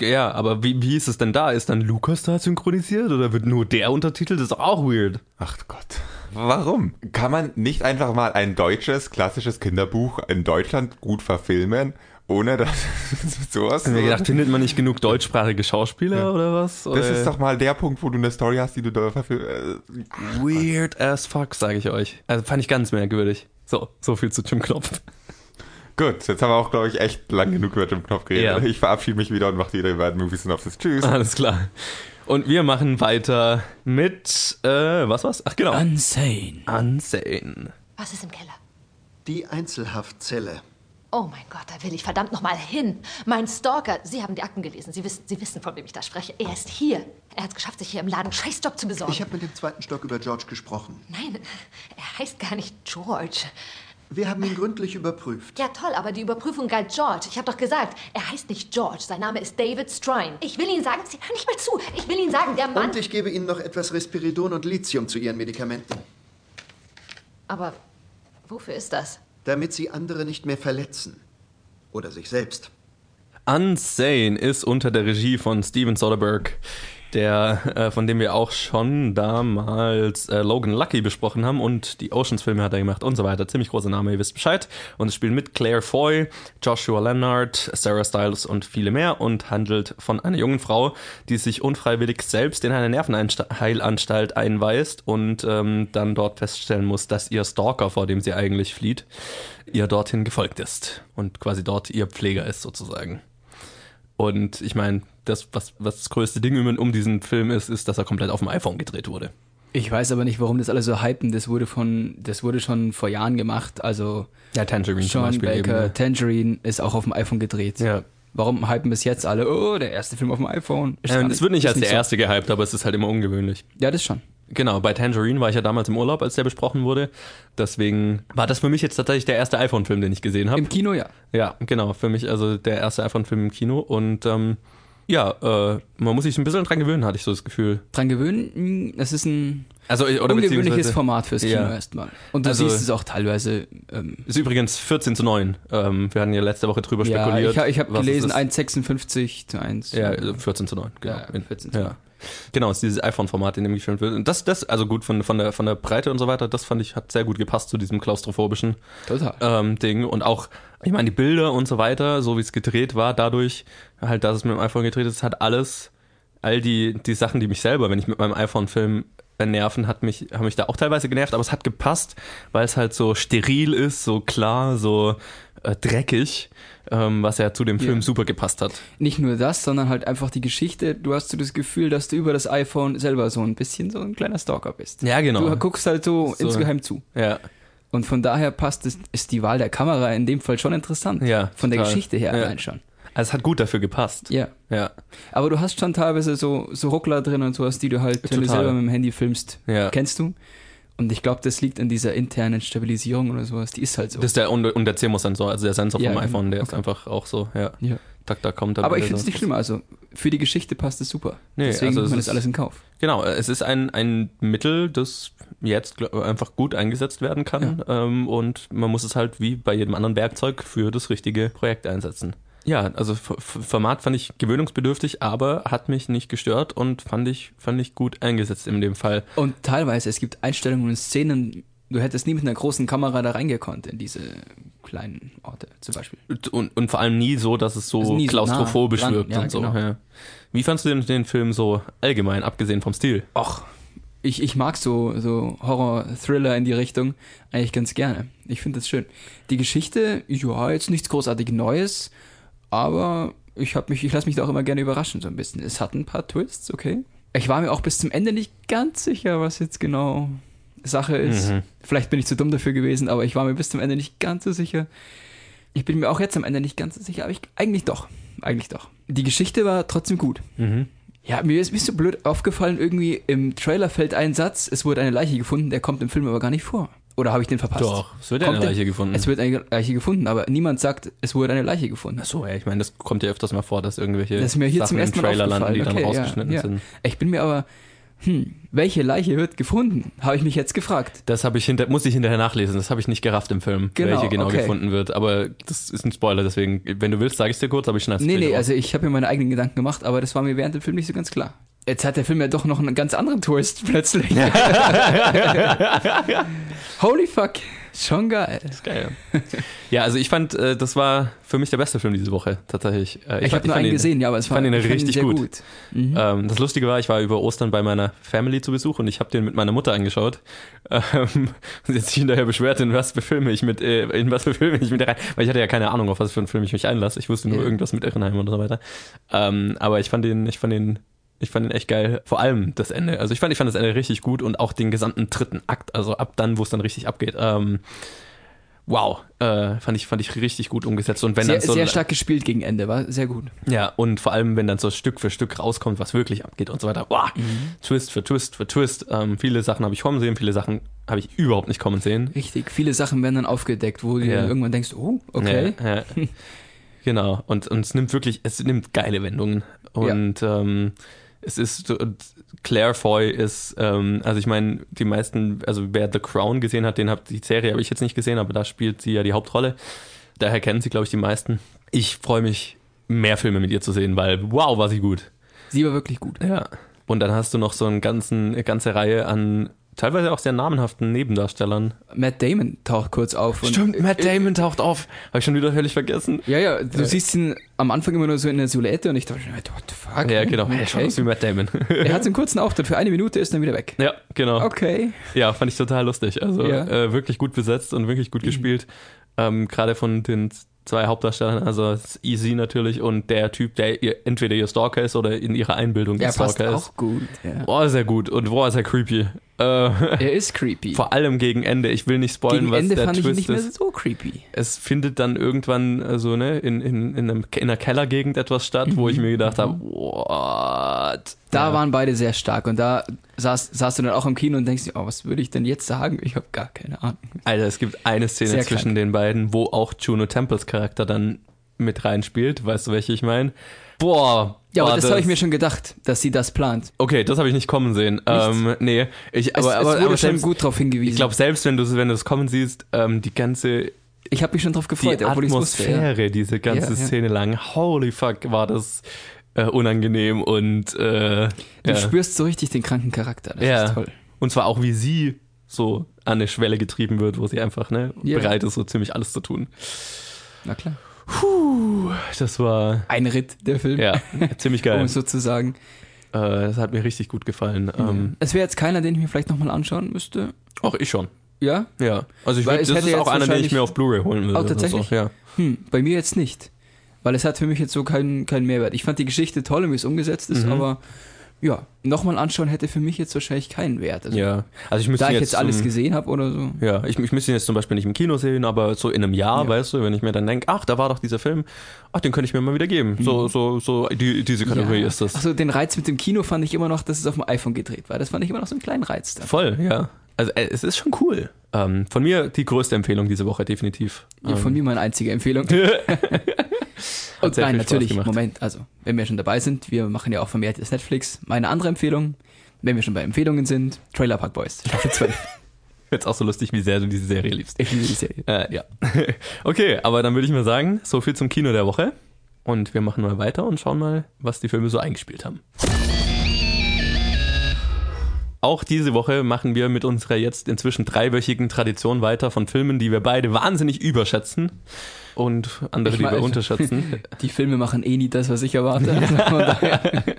Ja, aber wie, wie ist es denn da? Ist dann Lukas da synchronisiert oder wird nur der untertitelt? Das ist doch auch weird. Ach Gott. Warum? Kann man nicht einfach mal ein deutsches, klassisches Kinderbuch in Deutschland gut verfilmen, ohne dass sowas... Ich hab mir gedacht, findet man nicht genug deutschsprachige Schauspieler oder was? das Oder- ist doch mal der Punkt, wo du eine Story hast, die du da verfilmst. Weird as fuck, sage ich euch. Also fand ich ganz merkwürdig. So, so viel zu Jim Knopf. Gut, jetzt haben wir auch, glaube ich, echt lang genug über den Knopf geredet. Ja. Ich verabschiede mich wieder und mache wieder über Movie Synopsis. Tschüss. Alles klar. Und wir machen weiter mit, äh, was war's? Ach genau. Unsane. Unsane. Was ist im Keller? Die Einzelhaftzelle. Oh mein Gott, da will ich verdammt nochmal hin. Mein Stalker, Sie haben die Akten gelesen. Sie wissen, Sie wissen, von wem ich da spreche. Er ist hier. Er hat es geschafft, sich hier im Laden Scheißjob zu besorgen. Ich habe mit dem zweiten Stock über George gesprochen. Nein, er heißt gar nicht George. Wir haben ihn gründlich überprüft. Ja, toll, aber die Überprüfung galt George. Ich habe doch gesagt, er heißt nicht George, sein Name ist David Strine. Ich will Ihnen sagen, Sie hören nicht mal zu. Ich will Ihnen sagen, der Mann. Und ich gebe Ihnen noch etwas Respiridon und Lithium zu Ihren Medikamenten. Aber wofür ist das? Damit Sie andere nicht mehr verletzen. Oder sich selbst. Unsane ist unter der Regie von Steven Soderbergh, der, äh, von dem wir auch schon damals äh, Logan Lucky besprochen haben und die Oceans-Filme hat er gemacht und so weiter. Ziemlich großer Name, ihr wisst Bescheid. Und es spielt mit Claire Foy, Joshua Leonard, Sarah Stiles und viele mehr und handelt von einer jungen Frau, die sich unfreiwillig selbst in eine Nervenheilanstalt einweist und ähm, dann dort feststellen muss, dass ihr Stalker, vor dem sie eigentlich flieht, ihr dorthin gefolgt ist und quasi dort ihr Pfleger ist sozusagen. Und ich meine, das, was, was das größte Ding um, diesen Film ist, ist, dass er komplett auf dem iPhone gedreht wurde. Ich weiß aber nicht, warum das alle so hypen. Das wurde von, das wurde schon vor Jahren gemacht. Also ja, Tangerine Sean zum Beispiel Baker, eben, ja. Tangerine ist auch auf dem iPhone gedreht. Ja. Warum hypen bis jetzt alle? Oh, der erste Film auf dem iPhone. Ist Ähm, es wird nicht als der so. erste gehypt, aber es ist halt immer ungewöhnlich. Ja, das schon. Genau, bei Tangerine war ich ja damals im Urlaub, als der besprochen wurde. Deswegen war das für mich jetzt tatsächlich der erste iPhone-Film, den ich gesehen habe. Im Kino, ja. Ja, genau, für mich also der erste iPhone-Film im Kino. Und ähm, ja, äh, man muss sich ein bisschen dran gewöhnen, hatte ich so das Gefühl. Dran gewöhnen, das ist ein Also, oder ungewöhnliches Format fürs Kino Ja. erstmal. Und du Also- siehst es auch teilweise. Ähm, Ist übrigens 14 zu 9. Ähm, wir hatten ja letzte Woche drüber ja, spekuliert. ich, ich habe es gelesen, ist. 1,56 zu 1. Ja, also 14 zu 9, genau. Ja, In- 14 zu 9. ja. Genau, es ist dieses iPhone-Format, in dem gefilmt wird. Und das, das, also gut, von, von, der, von der Breite und so weiter, das fand ich, hat sehr gut gepasst zu diesem klaustrophobischen ähm, Ding. Und auch, ich meine, die Bilder und so weiter, so wie es gedreht war, dadurch, halt, dass es mit dem iPhone gedreht ist, hat alles, all die, die Sachen, die mich selber, wenn ich mit meinem iPhone film, nerven, hat mich, haben mich da auch teilweise genervt, aber es hat gepasst, weil es halt so steril ist, so klar, so äh, dreckig, ähm, was ja zu dem Film Ja. super gepasst hat. Nicht nur das, sondern halt einfach die Geschichte. Du hast so das Gefühl, dass du über das iPhone selber so ein bisschen so ein kleiner Stalker bist. Ja, genau. Du guckst halt so, So. insgeheim zu. Ja. Und von daher passt es, ist die Wahl der Kamera in dem Fall schon interessant. Ja, Von der total. Geschichte her Ja. allein schon. Also es hat gut dafür gepasst. Ja. Ja. Aber du hast schon teilweise so, so Ruckler drin und sowas, die du halt, wenn du selber mit dem Handy filmst, Ja. kennst du. Und ich glaube, das liegt an dieser internen Stabilisierung oder sowas. Die ist halt so. Das ist der, und, und der CMOS-Sensor, also der Sensor Ja, vom genau. iPhone, der ist Okay. einfach auch so, ja. Ja. Da, da kommt dann Aber ich finde es nicht schlimm. Also für die Geschichte passt es super. Nee, Deswegen also nimmt man ist- das alles in Kauf. Genau, es ist ein, ein Mittel, das jetzt glaub, einfach gut eingesetzt werden kann ähm, und man muss es halt wie bei jedem anderen Werkzeug für das richtige Projekt einsetzen. Ja, also F Format fand ich gewöhnungsbedürftig, aber hat mich nicht gestört und fand ich, fand ich gut eingesetzt in dem Fall. Und teilweise, es gibt Einstellungen und Szenen, du hättest nie mit einer großen Kamera da reingekonnt in diese kleinen Orte zum Beispiel. Und, und vor allem nie so, dass es so Also nie so klaustrophobisch nah wirkt ja, und so. genau. Ja. Wie fandst du den, den Film so allgemein, abgesehen vom Stil? Ach, ich, ich mag so, so Horror-Thriller in die Richtung eigentlich ganz gerne. Ich finde das schön. Die Geschichte, ja, jetzt nichts großartig Neues, aber ich habe mich, ich lasse mich da auch immer gerne überraschen so ein bisschen. Es hat ein paar Twists, okay. Ich war mir auch bis zum Ende nicht ganz sicher, was jetzt genau Sache ist. Mhm. Vielleicht bin ich zu dumm dafür gewesen, aber ich war mir bis zum Ende nicht ganz so sicher. Ich bin mir auch jetzt am Ende nicht ganz so sicher, aber ich eigentlich doch. Eigentlich doch. Die Geschichte war trotzdem gut. Mhm. Ja, mir ist mir ist so blöd aufgefallen, irgendwie im Trailer fällt ein Satz, es wurde eine Leiche gefunden, der kommt im Film aber gar nicht vor. Oder habe ich den verpasst? Doch, es wird ja Kommt eine der- Leiche gefunden. Es wird eine Leiche gefunden, aber niemand sagt, es wurde eine Leiche gefunden. Ach so, ja, ich meine, das kommt ja öfters mal vor, dass irgendwelche Das ist mir hier Sachen zum ersten im Mal Trailer landen, die dann Okay, ja, rausgeschnitten ja. sind. Ich bin mir aber, hm, welche Leiche wird gefunden? Habe ich mich jetzt gefragt. Das habe ich hinter, muss ich hinterher nachlesen. Das habe ich nicht gerafft im Film, Genau, welche genau okay. gefunden wird. Aber das ist ein Spoiler, deswegen, wenn du willst, sage ich dir kurz, aber ich schneide Nee, nee, also ich habe mir meine eigenen Gedanken gemacht, aber das war mir während dem Film nicht so ganz klar. Jetzt hat der Film ja doch noch einen ganz anderen Twist plötzlich. Holy fuck, schon geil. Geil. Ja, also ich fand, äh, das war für mich der beste Film diese Woche, tatsächlich. Äh, Ich fand- habe nur fand einen ihn- gesehen, ja, aber es war fand ihn ich fand richtig sehr gut. gut. Mhm. Ähm, das Lustige war, ich war über Ostern bei meiner Family zu Besuch und ich habe den mit meiner Mutter angeschaut. Ähm, und jetzt sich hinterher beschwert, in was für Filme ich mit, äh, in was für Filme ich mit rein, weil ich hatte ja keine Ahnung, auf was für einen Film ich mich einlasse. Ich wusste nur Ja. irgendwas mit Irrenheim und so weiter. Ähm, aber ich fand den, ich fand den, ich fand den echt geil. Vor allem das Ende. Also ich fand, ich fand das Ende richtig gut und auch den gesamten dritten Akt. Also ab dann, wo es dann richtig abgeht. Ähm, wow, äh, fand ich fand ich richtig gut umgesetzt und wenn Sehr, dann so sehr stark gespielt gegen Ende, war sehr gut. ja und vor allem wenn dann so Stück für Stück rauskommt, was wirklich abgeht und so weiter. Wow, Twist für Twist für Twist. Ähm, viele Sachen habe ich kommen sehen, viele Sachen habe ich überhaupt nicht kommen sehen. Richtig, viele Sachen werden dann aufgedeckt, wo du Ja. dann irgendwann denkst, oh, okay. Ja, ja. genau. Und, und es nimmt wirklich, es nimmt geile Wendungen. Und ähm, es ist, Claire Foy ist, ähm, also ich meine, die meisten, also wer The Crown gesehen hat, den hat die Serie habe ich jetzt nicht gesehen, aber da spielt sie ja die Hauptrolle. Daher kennen sie, glaube ich, die meisten. Ich freue mich, mehr Filme mit ihr zu sehen, weil wow, war sie gut. Sie war wirklich gut. Ja. Und dann hast du noch so einen ganzen, eine ganze Reihe an teilweise auch sehr namenhaften Nebendarstellern. Matt Damon taucht kurz auf. und- Stimmt, Matt Damon taucht auf. Habe ich schon wieder völlig vergessen. Ja, ja, du Ja. siehst ihn am Anfang immer nur so in der Silhouette und ich dachte, what the fuck? Ja, genau. Er schaut aus wie Matt Damon. Er hat so einen kurzen Auftritt für eine Minute, ist dann wieder weg. Ja, genau. Okay. Ja, fand ich total lustig. Also Ja. äh, wirklich gut besetzt und wirklich gut gespielt. Ähm, Gerade von den zwei Hauptdarstellern, also Easy natürlich und der Typ, der ihr, entweder ihr Stalker ist oder in ihrer Einbildung Er ihr passt Stalker auch ist. gut. Ja. Boah, sehr gut. Und boah, ist er creepy. Äh, Er ist creepy. Vor allem gegen Ende. Ich will nicht spoilern, Gegen was Ende der fand ich Twist nicht mehr ist. so creepy. Es findet dann irgendwann also, ne, in, in, in, einem, in einer Kellergegend etwas statt, wo ich mir gedacht habe, what? Da Ja. waren beide sehr stark und da saß, saß du dann auch im Kino und denkst dir, oh, was würde ich denn jetzt sagen? Ich habe gar keine Ahnung. Alter, es gibt eine Szene Sehr zwischen den beiden, wo auch Juno Temples Charakter dann mit reinspielt. Weißt du, welche ich meine? Boah. Ja, aber war das, habe ich mir schon gedacht, dass sie das plant. Okay, das habe ich nicht kommen sehen. Ähm, nee, ich, aber, es, aber, es wurde aber schon selbst, gut darauf hingewiesen. ich glaube, selbst wenn du wenn du es kommen siehst, ähm, die ganze ich habe mich schon drauf gefreut, die obwohl ich's wusste. ja. Atmosphäre, diese ganze Ja, ja. Szene lang, holy fuck, war das äh, unangenehm und äh, Du spürst so richtig den kranken Charakter. Das ja. ist toll. Und zwar auch, wie sie so an eine Schwelle getrieben wird, wo sie einfach ne, bereit ist, so ziemlich alles zu tun. Na klar. Puh, das war Ein Ritt, der Film. ja ziemlich Um geil. es so zu sagen. Äh, das hat mir richtig gut gefallen. Ähm, Es wäre jetzt keiner, den ich mir vielleicht nochmal anschauen müsste. auch ich schon. Ja? Ja. Also ich Weil würd, es das hätte ist auch einer, den ich mir auf Blu-ray holen würde. Oh, tatsächlich? Also, ja. Hm, bei mir jetzt nicht. Weil es hat für mich jetzt so keinen keinen Mehrwert. Ich fand die Geschichte toll wie es umgesetzt ist, Mhm. aber ja, nochmal anschauen hätte für mich jetzt wahrscheinlich keinen Wert. Also, ja. Also ich müsste da ich jetzt alles gesehen habe oder so. Ja, ich, ich müsste ihn jetzt zum Beispiel nicht im Kino sehen, aber so in einem Jahr, Ja. weißt du, wenn ich mir dann denke, ach, da war doch dieser Film, ach, den könnte ich mir mal wieder geben. So, so, so, die, diese Kategorie Mhm. Ja. ist das. Achso, den Reiz mit dem Kino fand ich immer noch, dass es auf dem iPhone gedreht war. Das fand ich immer noch so einen kleinen Reiz. Dann. Voll, ja. Also äh, es ist schon cool. Ähm, von mir die größte Empfehlung diese Woche, definitiv. Ja, von ähm, mir meine einzige Empfehlung. Hat nein, natürlich. Moment, also, wenn wir schon dabei sind, wir machen ja auch vermehrt das Netflix. Meine andere Empfehlung, wenn wir schon bei Empfehlungen sind, Trailer Park Boys, Staffel 12. Jetzt auch so lustig, wie sehr du diese Serie liebst. Ich liebe die Serie. Äh, ja. Okay, aber dann würde ich mal sagen, so viel zum Kino der Woche. Und wir machen mal weiter und schauen mal, was die Filme so eingespielt haben. Auch diese Woche machen wir mit unserer jetzt inzwischen dreiwöchigen Tradition weiter von Filmen, die wir beide wahnsinnig überschätzen und andere, Ich die wir mein- unterschätzen. Die Filme machen eh nie das, was ich erwarte.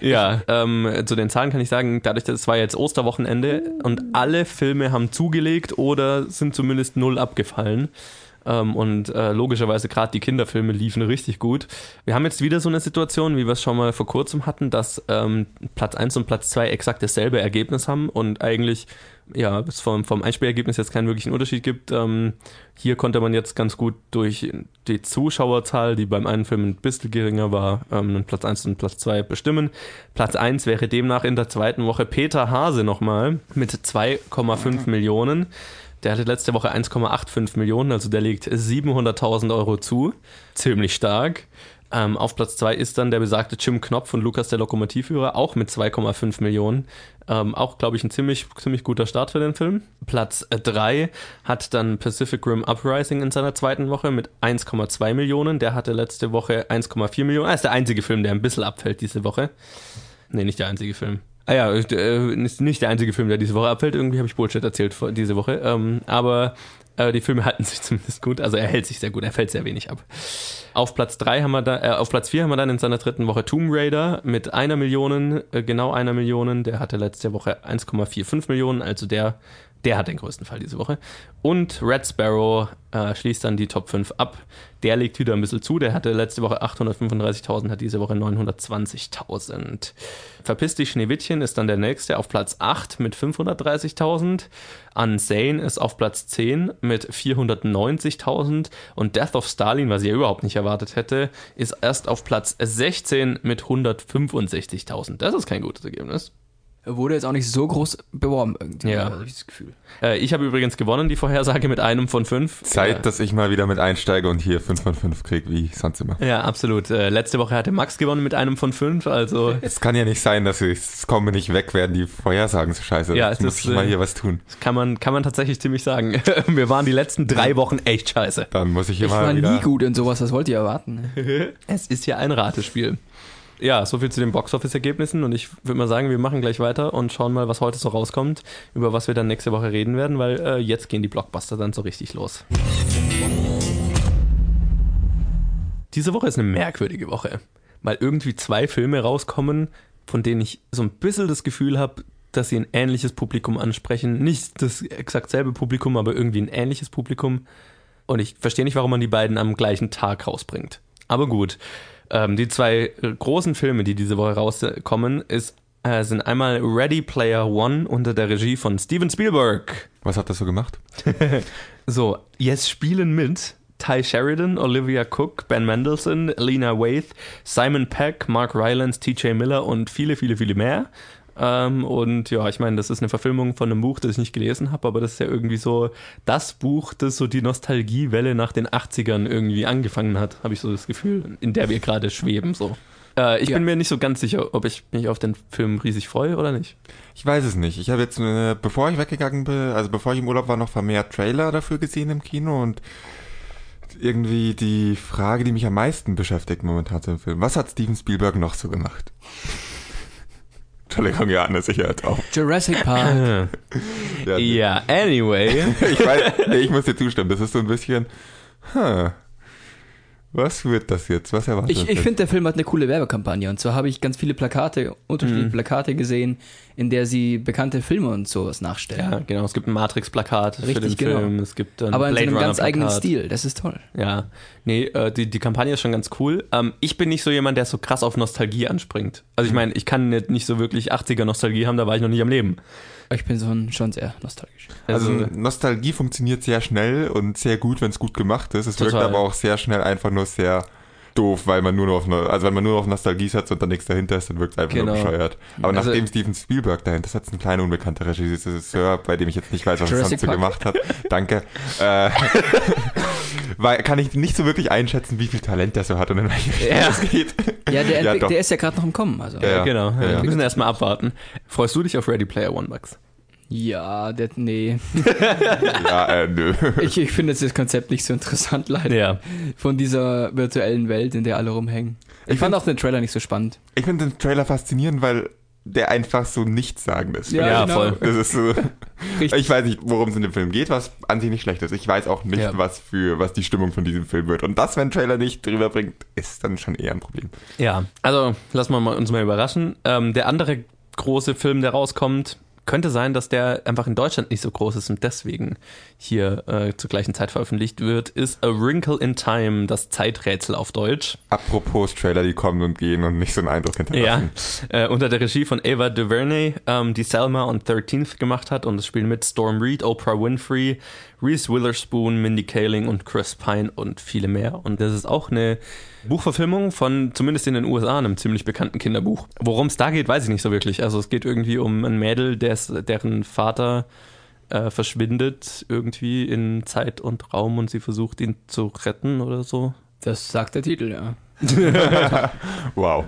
Ja, ähm, zu den Zahlen kann ich sagen, dadurch, dass es war jetzt Osterwochenende und alle Filme haben zugelegt oder sind zumindest null abgefallen. Ähm, und äh, logischerweise gerade die Kinderfilme liefen richtig gut. Wir haben jetzt wieder so eine Situation, wie wir es schon mal vor kurzem hatten, dass ähm, Platz 1 und Platz 2 exakt dasselbe Ergebnis haben und eigentlich ja, es vom, vom Einspielergebnis jetzt keinen wirklichen Unterschied gibt. Ähm, hier konnte man jetzt ganz gut durch die Zuschauerzahl, die beim einen Film ein bisschen geringer war, ähm, Platz 1 und Platz 2 bestimmen. Platz 1 wäre demnach in der zweiten Woche Peter Hase nochmal mit 2,5 Millionen. Der hatte letzte Woche 1,85 Millionen, also der legt 700.000 Euro zu. Ziemlich stark. Ähm, auf Platz 2 ist dann der besagte Jim Knopf und Lukas der Lokomotivführer, auch mit 2,5 Millionen. Ähm, auch, glaube ich, ein ziemlich, ziemlich guter Start für den Film. Platz 3 hat dann Pacific Rim Uprising in seiner zweiten Woche mit 1,2 Millionen. Der hatte letzte Woche 1,4 Millionen. Ah, ist der einzige Film, der ein bisschen abfällt diese Woche. Nee, nicht der einzige Film. Ah ja, äh, ist nicht der einzige Film, der diese Woche abfällt. Irgendwie habe ich Bullshit erzählt diese Woche. Ähm, aber äh, die Filme halten sich zumindest gut. Also er hält sich sehr gut, er fällt sehr wenig ab. Auf Platz drei haben wir da, äh, auf Platz 4 haben wir dann in seiner dritten Woche Tomb Raider mit einer Million, äh, genau einer Million. Der hatte letzte Woche 1,45 Millionen, also der Der hat den größten Fall diese Woche. Und Red Sparrow äh, schließt dann die Top 5 ab. Der legt wieder ein bisschen zu. Der hatte letzte Woche 835.000, hat diese Woche 920.000. Verpiss dich Schneewittchen ist dann der nächste auf Platz 8 mit 530.000. Unsane ist auf Platz 10 mit 490.000. Und Death of Stalin, was ich ja überhaupt nicht erwartet hätte, ist erst auf Platz 16 mit 165.000. Das ist kein gutes Ergebnis. Er wurde jetzt auch nicht so groß beworben irgendwie, Ja. habe ich das Gefühl. Äh, ich habe übrigens gewonnen, die Vorhersage mit einem von fünf. Zeit, dass ich mal wieder mit einsteige und hier 5 von 5 kriege, wie sonst immer. Ja, absolut. Äh, letzte Woche hatte Max gewonnen mit einem von fünf, also Es kann ja nicht sein, dass ich es komme nicht weg, werden die Vorhersagen so scheiße. Ja, Jetzt es muss ist, ich mal äh, hier was tun. das kann man, kann man tatsächlich ziemlich sagen. Wir waren die letzten drei Wochen echt scheiße. Dann muss ich hier Ich mal war wieder. nie gut in sowas, was wollt ihr erwarten? Es ist ja ein Ratespiel. Ja, soviel zu den Boxoffice-Ergebnissen und ich würde mal sagen, wir machen gleich weiter und schauen mal, was heute so rauskommt, über was wir dann nächste Woche reden werden, weil äh, jetzt gehen die Blockbuster dann so richtig los. Diese Woche ist eine merkwürdige Woche, weil irgendwie zwei Filme rauskommen, von denen ich so ein bisschen das Gefühl habe, dass sie ein ähnliches Publikum ansprechen. Nicht das exakt selbe Publikum, aber irgendwie ein ähnliches Publikum. Und ich verstehe nicht, warum man die beiden am gleichen Tag rausbringt. Aber gut. Ähm, die zwei großen Filme, die diese Woche rauskommen, ist, äh, sind einmal Ready Player One unter der Regie von Steven Spielberg. Was hat das so gemacht? So, jetzt spielen mit Ty Sheridan, Olivia Cook, Ben Mendelsohn, Lena Waithe, Simon Peck, Mark Rylance, TJ Miller und viele, viele, viele mehr. Ähm, und ja, ich meine, das ist eine Verfilmung von einem Buch, das ich nicht gelesen habe, aber das ist ja irgendwie so das Buch, das so die Nostalgiewelle nach den 80ern irgendwie angefangen hat, habe ich so das Gefühl, in der wir gerade schweben. So. Äh, ich Ja. bin mir nicht so ganz sicher, ob ich mich auf den Film riesig freue oder nicht. Ich weiß es nicht. Ich habe jetzt, äh, bevor ich weggegangen bin, also bevor ich im Urlaub war, noch vermehrt Trailer dafür gesehen im Kino und irgendwie die Frage, die mich am meisten beschäftigt momentan zu dem Film. Was hat Steven Spielberg noch so gemacht? Entschuldigung, ja, Anne, sicher jetzt auch. Jurassic Park. Ja, Ja, anyway. Ich weiß, nee, ich muss dir zustimmen. Das ist so ein bisschen, huh, was wird das jetzt? Was erwartet Ich, ich finde, der Film hat eine coole Werbekampagne. Und zwar habe ich ganz viele Plakate, unterschiedliche Mhm. Plakate gesehen, in der sie bekannte Filme und sowas nachstellen. Ja, genau. Es gibt ein Matrix-Plakat für den Richtig, genau. Film. Es gibt ein Aber in so Blade einem ganz eigenen. Stil. Das ist toll. Ja, nee, äh, die, die Kampagne ist schon ganz cool. Ähm, ich bin nicht so jemand, der so krass auf Nostalgie anspringt. Also ich meine, ich kann nicht, so wirklich 80er Nostalgie haben, da war ich noch nicht am Leben. Ich bin so ein, schon sehr nostalgisch. Also Nostalgie funktioniert sehr schnell und sehr gut, wenn es gut gemacht ist. Es wirkt aber auch sehr schnell einfach nur sehr doof, weil man nur noch auf, also wenn man nur auf Nostalgie setzt und dann nichts dahinter ist, dann wirkt es einfach Genau. nur bescheuert. Aber Also- nachdem Steven Spielberg dahinter setzt, ein kleiner unbekannter Regisseur, bei dem ich jetzt nicht weiß, was er sonst so gemacht hat. Danke. Äh, weil, kann ich nicht so wirklich einschätzen, wie viel Talent der so hat und in welche Richtung Ja. es geht. Ja, der, Ja, der ist ja gerade noch im Kommen. Also. Ja, ja. Genau, Ja, ja. wir müssen erstmal abwarten. Freust du dich auf Ready Player One, Max? Ja, der, nee. Ja, äh, nö. Ich, ich finde jetzt das Konzept nicht so interessant, leider. Ja. Von dieser virtuellen Welt, in der alle rumhängen. Ich, Ich fand find- auch den Trailer nicht so spannend. Ich finde den Trailer faszinierend, weil der einfach so nichtssagend ist. Ja, Ja, genau. voll. Das ist so. Ich weiß nicht, worum es in dem Film geht, was an sich nicht schlecht ist. Ich weiß auch nicht, Ja. was für was die Stimmung von diesem Film wird. Und das, wenn ein Trailer nicht drüber bringt, ist dann schon eher ein Problem. Ja, also lassen wir mal, uns mal überraschen. Ähm, der andere große Film, der rauskommt, könnte sein, dass der einfach in Deutschland nicht so groß ist und deswegen hier äh, zur gleichen Zeit veröffentlicht wird, ist A Wrinkle in Time, das Zeiträtsel auf Deutsch. Apropos Trailer, die kommen und gehen und nicht so einen Eindruck Ja, hinterlassen. äh, unter der Regie von Ava DuVernay, ähm, die Selma und 13th gemacht hat und es spielen mit Storm Reed, Oprah Winfrey, Reese Witherspoon, Mindy Kaling und Chris Pine und viele mehr. Und das ist auch eine Buchverfilmung von, zumindest in den USA, einem ziemlich bekannten Kinderbuch. Worum es da geht, weiß ich nicht so wirklich. Also es geht irgendwie um ein Mädel, des, deren Vater äh, verschwindet irgendwie in Zeit und Raum und sie versucht ihn zu retten oder so. Das sagt der Titel, ja. Wow.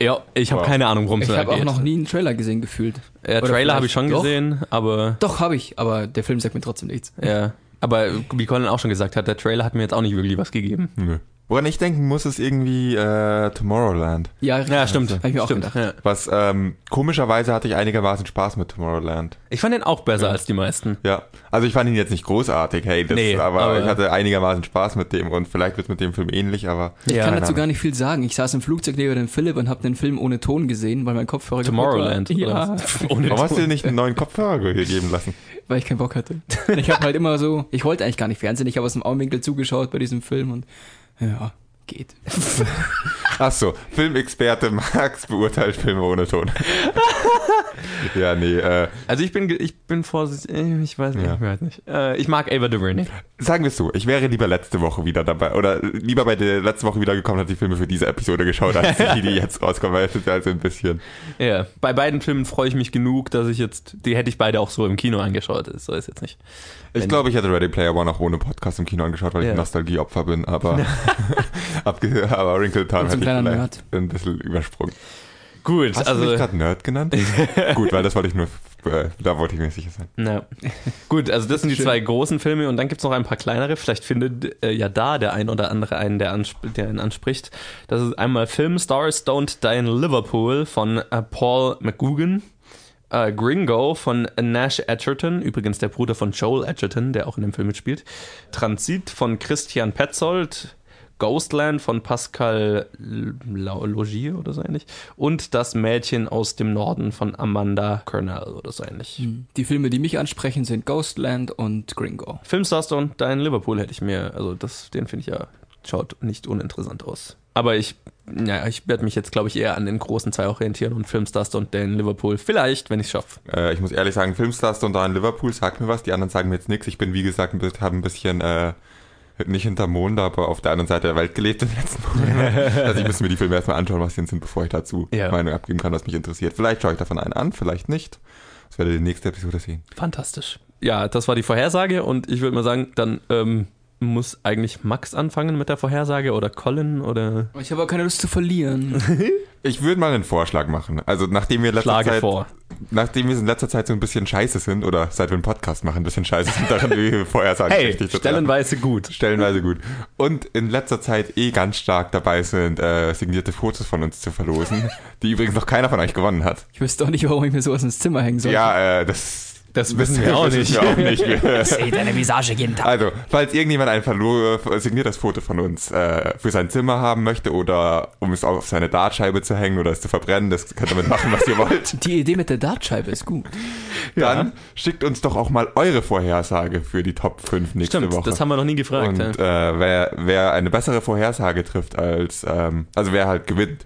Ja, ich habe Wow. keine Ahnung, worum es Ich da habe auch geht. noch nie einen Trailer gesehen, gefühlt. Ja, Oder Trailer habe ich schon doch? gesehen, aber Doch, habe ich, aber der Film sagt mir trotzdem nichts. ja. Aber wie Colin auch schon gesagt hat, der Trailer hat mir jetzt auch nicht wirklich was gegeben. Nö. Woran ich denken muss, ist irgendwie äh, Tomorrowland. Ja, Ja, stimmt. Hab ich mir auch stimmt. gedacht. Ja. Was ähm, komischerweise hatte ich einigermaßen Spaß mit Tomorrowland. Ich fand den auch besser als die meisten. Ja, also ich fand ihn jetzt nicht großartig, hey, das, Nee, aber, aber- ich hatte einigermaßen Spaß mit dem und vielleicht wird mit dem Film ähnlich, aber Ich Ja, kann dazu Ahnung. gar nicht viel sagen. Ich saß im Flugzeug neben dem Philipp und habe den Film ohne Ton gesehen, weil mein Kopfhörer Tomorrowland. War. Ja? Ohne Warum hast du dir nicht einen neuen Kopfhörer hier geben lassen? weil ich keinen Bock hatte. Ich habe halt immer so, ich wollte eigentlich gar nicht Fernsehen, ich habe aus dem Augenwinkel zugeschaut bei diesem Film und ja, geht. Ach so, Filmexperte Max beurteilt Filme ohne Ton. ja, nee, äh, Also ich bin, ich bin vorsichtig, äh, ich weiß nicht, Ja. ich weiß nicht. Äh, ich mag Ava DuVernay. Sagen wir es so, ich wäre lieber letzte Woche wieder dabei oder lieber bei der letzte Woche wieder gekommen, hat die Filme für diese Episode geschaut, als die, die jetzt rauskommen, weil es ist also ein bisschen. Ja, bei beiden Filmen freue ich mich genug, dass ich jetzt, die hätte ich beide auch so im Kino angeschaut. So ist jetzt nicht. Ich glaube, ich hätte Ready Player One auch ohne Podcast im Kino angeschaut, weil ich Ja. ein Nostalgieopfer bin, aber, aber Wrinkle Town ein hätte ich vielleicht ein bisschen übersprungen. Gut, Hast du mich also. gerade Nerd genannt? Gut, weil das wollte ich nur, äh, da wollte ich mir sicher sein. Na. Gut, also das sind die zwei großen Filme und dann gibt es noch ein paar kleinere. Vielleicht findet äh, ja da der ein oder andere einen, der, ansp der ihn anspricht. Das ist einmal Film Stars Don't Die in Liverpool von äh, Paul McGugan. Äh, Gringo von Nash Edgerton, übrigens der Bruder von Joel Edgerton, der auch in dem Film mitspielt. Transit von Christian Petzold. Ghostland von Pascal Logier oder so ähnlich. Und Das Mädchen aus dem Norden von Amanda Cornell oder so ähnlich. Die Filme, die mich ansprechen, sind Ghostland und Gringo. Filmstars und dein Liverpool hätte ich mir, also das, den finde ich ja, schaut nicht uninteressant aus. Aber ich, ja, ich werde mich jetzt, glaube ich, eher an den großen zwei orientieren und Filmstars und den Liverpool vielleicht, wenn ich es schaffe. Äh, ich muss ehrlich sagen, Filmstars und da in Liverpool sagt mir was, die anderen sagen mir jetzt nichts. Ich bin, wie gesagt, ein bisschen, habe ein bisschen, äh, nicht hinterm Mond, aber auf der anderen Seite der Welt gelebt in den letzten Monaten. also ich müsste mir die Filme erstmal anschauen, was die denn sind, bevor ich dazu Ja. Meinung abgeben kann, was mich interessiert. Vielleicht schaue ich davon einen an, vielleicht nicht. Das werdet ihr in der nächsten Episode sehen. Fantastisch. Ja, das war die Vorhersage und ich würde mal sagen, dann ähm, muss eigentlich Max anfangen mit der Vorhersage oder Colin oder. Ich habe aber keine Lust zu verlieren. Ich würde mal einen Vorschlag machen. Also nachdem wir in letzter Schlage Zeit, vor. nachdem wir in letzter Zeit so ein bisschen scheiße sind, oder seit wir einen Podcast machen, ein bisschen scheiße sind, darin wie wir Vorhersagen Hey, richtig zu treffen. stellenweise gut. Stellenweise gut. Und in letzter Zeit eh ganz stark dabei sind, äh, signierte Fotos von uns zu verlosen, die übrigens noch keiner von euch gewonnen hat. Ich wüsste auch nicht, warum ich mir sowas ins Zimmer hängen soll. Ja, äh, das, Das wissen wir auch nicht. wir auch nicht. Wir- Sehe deine Visage jeden Tag. Also, falls irgendjemand ein verlo- signiertes Foto von uns äh, für sein Zimmer haben möchte oder um es auf seine Dartscheibe zu hängen oder es zu verbrennen, das könnt ihr damit machen, was ihr wollt. Die Idee mit der Dartscheibe ist gut. Dann schickt uns doch auch mal eure Vorhersage für die Top 5 nächste Stimmt, Woche. das haben wir noch nie gefragt. Und ja. äh, wer, wer eine bessere Vorhersage trifft als, ähm, also wer halt gewinnt,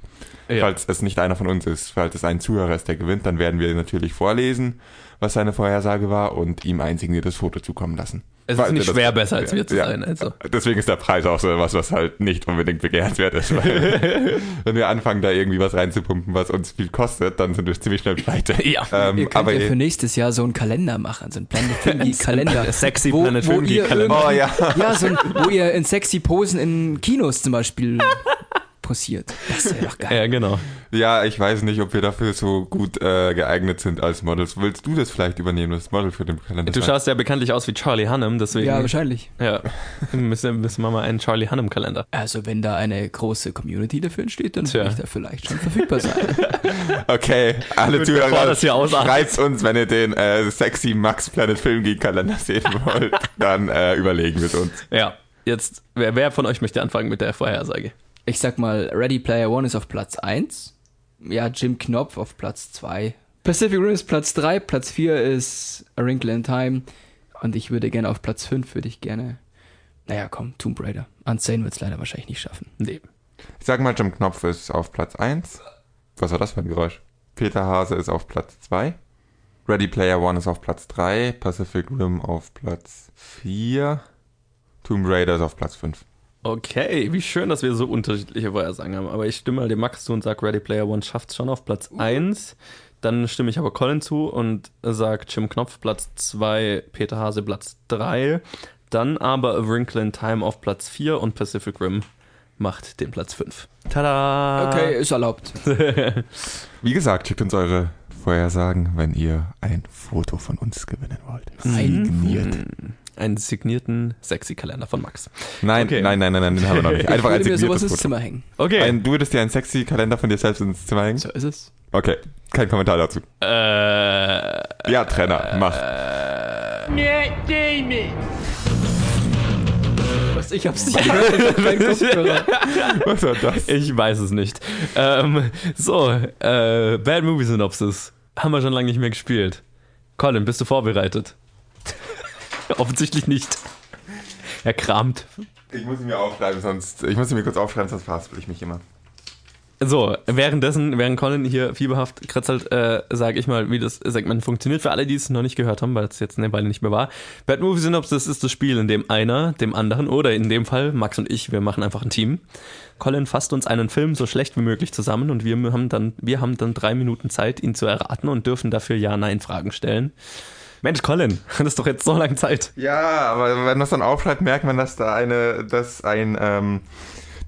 Ja. falls es nicht einer von uns ist, falls es ein Zuhörer ist, der gewinnt, dann werden wir natürlich vorlesen, was seine Vorhersage war und ihm ein signiertes Foto zukommen lassen. Es ist Weil nicht das- schwer, besser als wir zu ja, sein. Also. Deswegen ist der Preis auch so was, was halt nicht unbedingt begehrenswert ist. Weil wenn wir anfangen, da irgendwie was reinzupumpen, was uns viel kostet, dann sind wir ziemlich schnell pleite. Ja. ähm, Ihr könnt aber ja für nächstes Jahr so einen Kalender machen, so einen Planet Filmgeek Kalender. Sexy Wo- Planet ihr Kalender. Oh ja. Ja, so ein, wo ihr in sexy Posen in Kinos zum Beispiel posiert. Das wäre doch geil. Ja, genau. Ja, ich weiß nicht, ob wir dafür so gut äh, geeignet sind als Models. Willst du das vielleicht übernehmen, das Model für den Kalender? Du schaust ja bekanntlich aus wie Charlie Hunnam, deswegen. Ja, wahrscheinlich. Ja, müssen, müssen wir mal einen Charlie Hunnam-Kalender. Also wenn da eine große Community dafür entsteht, dann Tja. wird ich da vielleicht schon verfügbar sein. Okay, alle Zuhörer, schreibt uns, wenn ihr den äh, sexy Max Planet Film Geek Kalender sehen wollt. Dann äh, überlegen wir es uns. Ja, jetzt, wer, wer von euch möchte anfangen mit der Vorhersage? Ich sag mal, Ready Player One ist auf Platz 1. Ja, Jim Knopf auf Platz 2. Pacific Rim ist Platz 3. Platz 4 ist A Wrinkle in Time. Und ich würde gerne auf Platz 5 würde ich gerne. Naja, komm, Tomb Raider. Unsane wird es leider wahrscheinlich nicht schaffen. Nee. Ich sag mal, Jim Knopf ist auf Platz 1. Was war das für ein Geräusch? Peter Hase ist auf Platz 2. Ready Player One ist auf Platz 3. Pacific Rim auf Platz 4. Tomb Raider ist auf Platz 5. Okay, wie schön, dass wir so unterschiedliche Vorhersagen haben. Aber ich stimme mal dem Max zu und sage, Ready Player One schafft es schon auf Platz 1. Dann stimme ich aber Colin zu und sage Jim Knopf Platz 2, Peter Hase Platz 3. Dann aber A Wrinkle in Time auf Platz 4 und Pacific Rim macht den Platz 5. Tada! Okay, ist erlaubt. Wie gesagt, schickt uns eure Vorhersagen, wenn ihr ein Foto von uns gewinnen wollt. Signiert. Einen signierten Sexy-Kalender von Max. Nein, Okay. nein, nein, nein, nein, den haben wir noch nicht. Ich Einfach ein würde mir sowas signiertes ins. Zimmer hängen. Okay. Ein, du würdest dir einen sexy Kalender von dir selbst ins Zimmer hängen? So ist es. Okay, kein Kommentar dazu. Äh, Ja, Trenner, mach. Was, ich hab's nicht. Was war das? ich weiß es nicht. Ähm, so, äh, Bad Movie Synopsis. Haben wir schon lange nicht mehr gespielt. Colin, bist du vorbereitet? Offensichtlich nicht. Er kramt. Ich muss ihn mir aufschreiben, sonst. Ich muss ihn mir kurz aufschreiben, sonst verhaspel ich mich immer. So, währenddessen, während Colin hier fieberhaft kritzelt, äh, sage ich mal, wie das Segment funktioniert. Für alle, die es noch nicht gehört haben, weil es jetzt eine Weile nicht mehr war. Bad Movie Synopsis ist das Spiel, in dem einer dem anderen oder in dem Fall Max und ich, wir machen einfach ein Team. Colin fasst uns einen Film so schlecht wie möglich zusammen und wir haben dann, wir haben dann drei Minuten Zeit, ihn zu erraten und dürfen dafür Ja-Nein-Fragen stellen. Mensch, Colin, das ist doch jetzt so lange Zeit. Ja, aber wenn man es dann aufschreibt, merkt man, dass da eine, dass ein, ähm,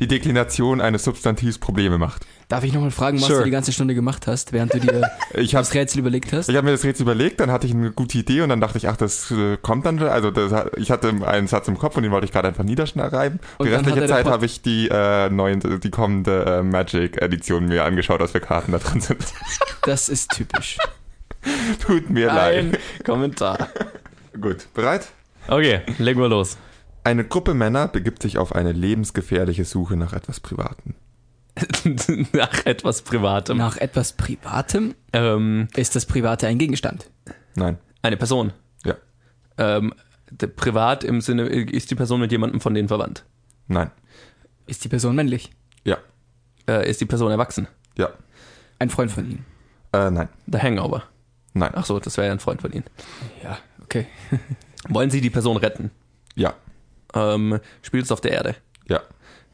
die Deklination eines Substantivs Probleme macht. Darf ich nochmal fragen, was Sure. du die ganze Stunde gemacht hast, während du dir Ich habe das Rätsel überlegt hast? ich hab mir das Rätsel überlegt, dann hatte ich eine gute Idee und dann dachte ich, ach, das äh, kommt dann, also das, ich hatte einen Satz im Kopf und den wollte ich gerade einfach niederschreiben. Und die restliche Zeit habe ich die äh, neuen, die kommende äh, Magic-Edition mir angeschaut, was für Karten da drin sind. Das ist typisch. Tut mir Ein leid. Kommentar. Gut, bereit? Okay, legen wir los. Eine Gruppe Männer begibt sich auf eine lebensgefährliche Suche nach etwas Privaten. Nach etwas Privatem. Nach etwas Privatem Ähm, ist das Private ein Gegenstand. Nein. eine Person. Ja. Ähm, der privat im Sinne, ist die Person mit jemandem von denen verwandt? Nein. Ist die Person männlich? Ja. Äh, ist die Person erwachsen? Ja. Ein Freund von Ihnen? Äh, nein. The Hangover. Nein. Ach so, das wäre ja ein Freund von Ihnen. Ja, okay. Wollen Sie die Person retten? Ja. Ähm, spielt es auf der Erde? Ja.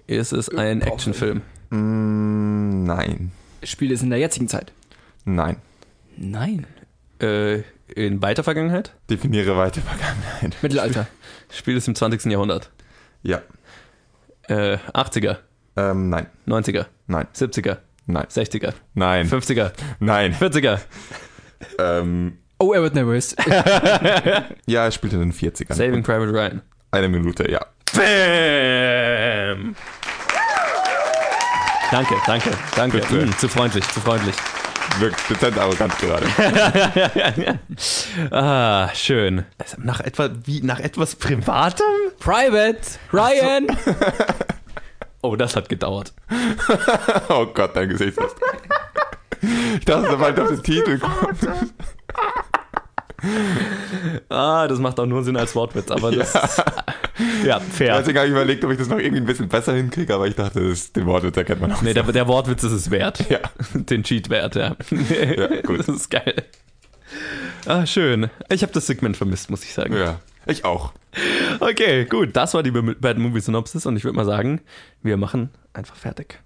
Ist es ein Boah. Actionfilm? Mm, nein. Spielt es in der jetzigen Zeit? Nein. Nein. Äh, in weiter Vergangenheit? Definiere weite Vergangenheit. Mittelalter. Spielt es im 20. Jahrhundert? Ja. Äh, 80er, Ähm, nein. 90er, Nein. 70er, Nein. 60er, Nein. 50er, Nein. 40er. Ähm, Oh, er wird nervös. ja, er spielt in den 40ern. Saving Private Ryan. Eine Minute, ja. Bam! Danke, danke, danke. Bitte. Hm, zu freundlich, zu freundlich. Wirkt dezent arrogant gerade. Ah, schön. Also nach, etwa, wie, nach etwas Privatem? Private! Ryan! Oh, das hat gedauert. oh Gott, dein Gesicht ist. Ich dachte, sobald auf den Titel kommt. Ah, das macht auch nur Sinn als Wortwitz, aber das. Ja, fair. Deswegen habe ich überlegt, ob ich das noch irgendwie ein bisschen besser hinkriege, aber ich dachte, das, den Wortwitz erkennt man auch. Nee, der, der Wortwitz ist es wert. Ja. Den Cheat wert, ja. Ja, gut. Das ist geil. Ah, schön. Ich habe das Segment vermisst, muss ich sagen. Ja, ich auch. Okay, gut. Das war die Bad Movie Synopsis und ich würde mal sagen, wir machen einfach fertig.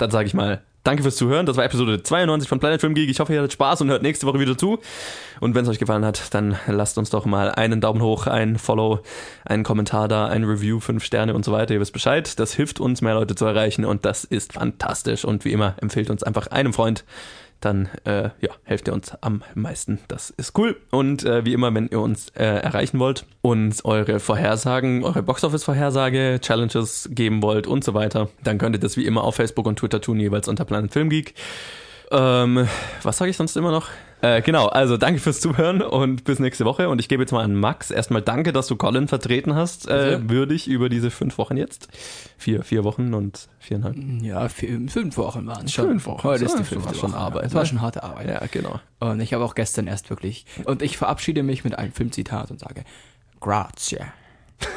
Dann sage ich mal, danke fürs Zuhören. Das war Episode 92 von Planet Film Geek. Ich hoffe, ihr hattet Spaß und hört nächste Woche wieder zu. Und wenn es euch gefallen hat, dann lasst uns doch mal einen Daumen hoch, ein Follow, einen Kommentar da, ein Review, fünf Sterne und so weiter. Ihr wisst Bescheid. Das hilft uns, mehr Leute zu erreichen und das ist fantastisch. Und wie immer, empfehlt uns einfach einem Freund dann äh, ja, helft ihr uns am meisten. Das ist cool. Und äh, wie immer, wenn ihr uns äh, erreichen wollt und eure Vorhersagen, eure Boxoffice-Vorhersage, Challenges geben wollt und so weiter, dann könnt ihr das wie immer auf Facebook und Twitter tun, jeweils unter Planet Film Geek. Ähm, was sage ich sonst immer noch? Äh, genau, also danke fürs Zuhören und bis nächste Woche. Und ich gebe jetzt mal an Max. Erstmal danke, dass du Colin vertreten hast, äh, Bitte. würdig über diese fünf Wochen jetzt. Vier, vier Wochen und viereinhalb. Ja, vier, fünf Wochen waren es schon. Fünf Wochen. Heute ist die fünfte war schon Woche. Arbeit, Es war ne? schon harte Arbeit. Ja, genau. Und ich habe auch gestern erst wirklich. Und ich verabschiede mich mit einem Filmzitat und sage: Grazie.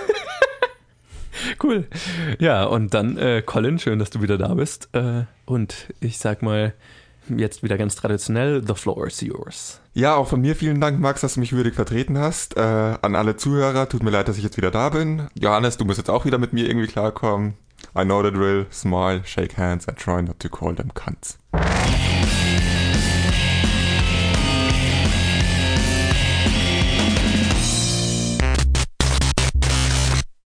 Cool. Ja, und dann, äh, Colin, schön, dass du wieder da bist. Äh, und ich sag mal, jetzt wieder ganz traditionell, the floor is yours. Ja, auch von mir vielen Dank, Max, dass du mich würdig vertreten hast. Äh, an alle Zuhörer, tut mir leid, dass ich jetzt wieder da bin. Johannes, du musst jetzt auch wieder mit mir irgendwie klarkommen. I know the drill. Smile, shake hands and try not to call them cunts.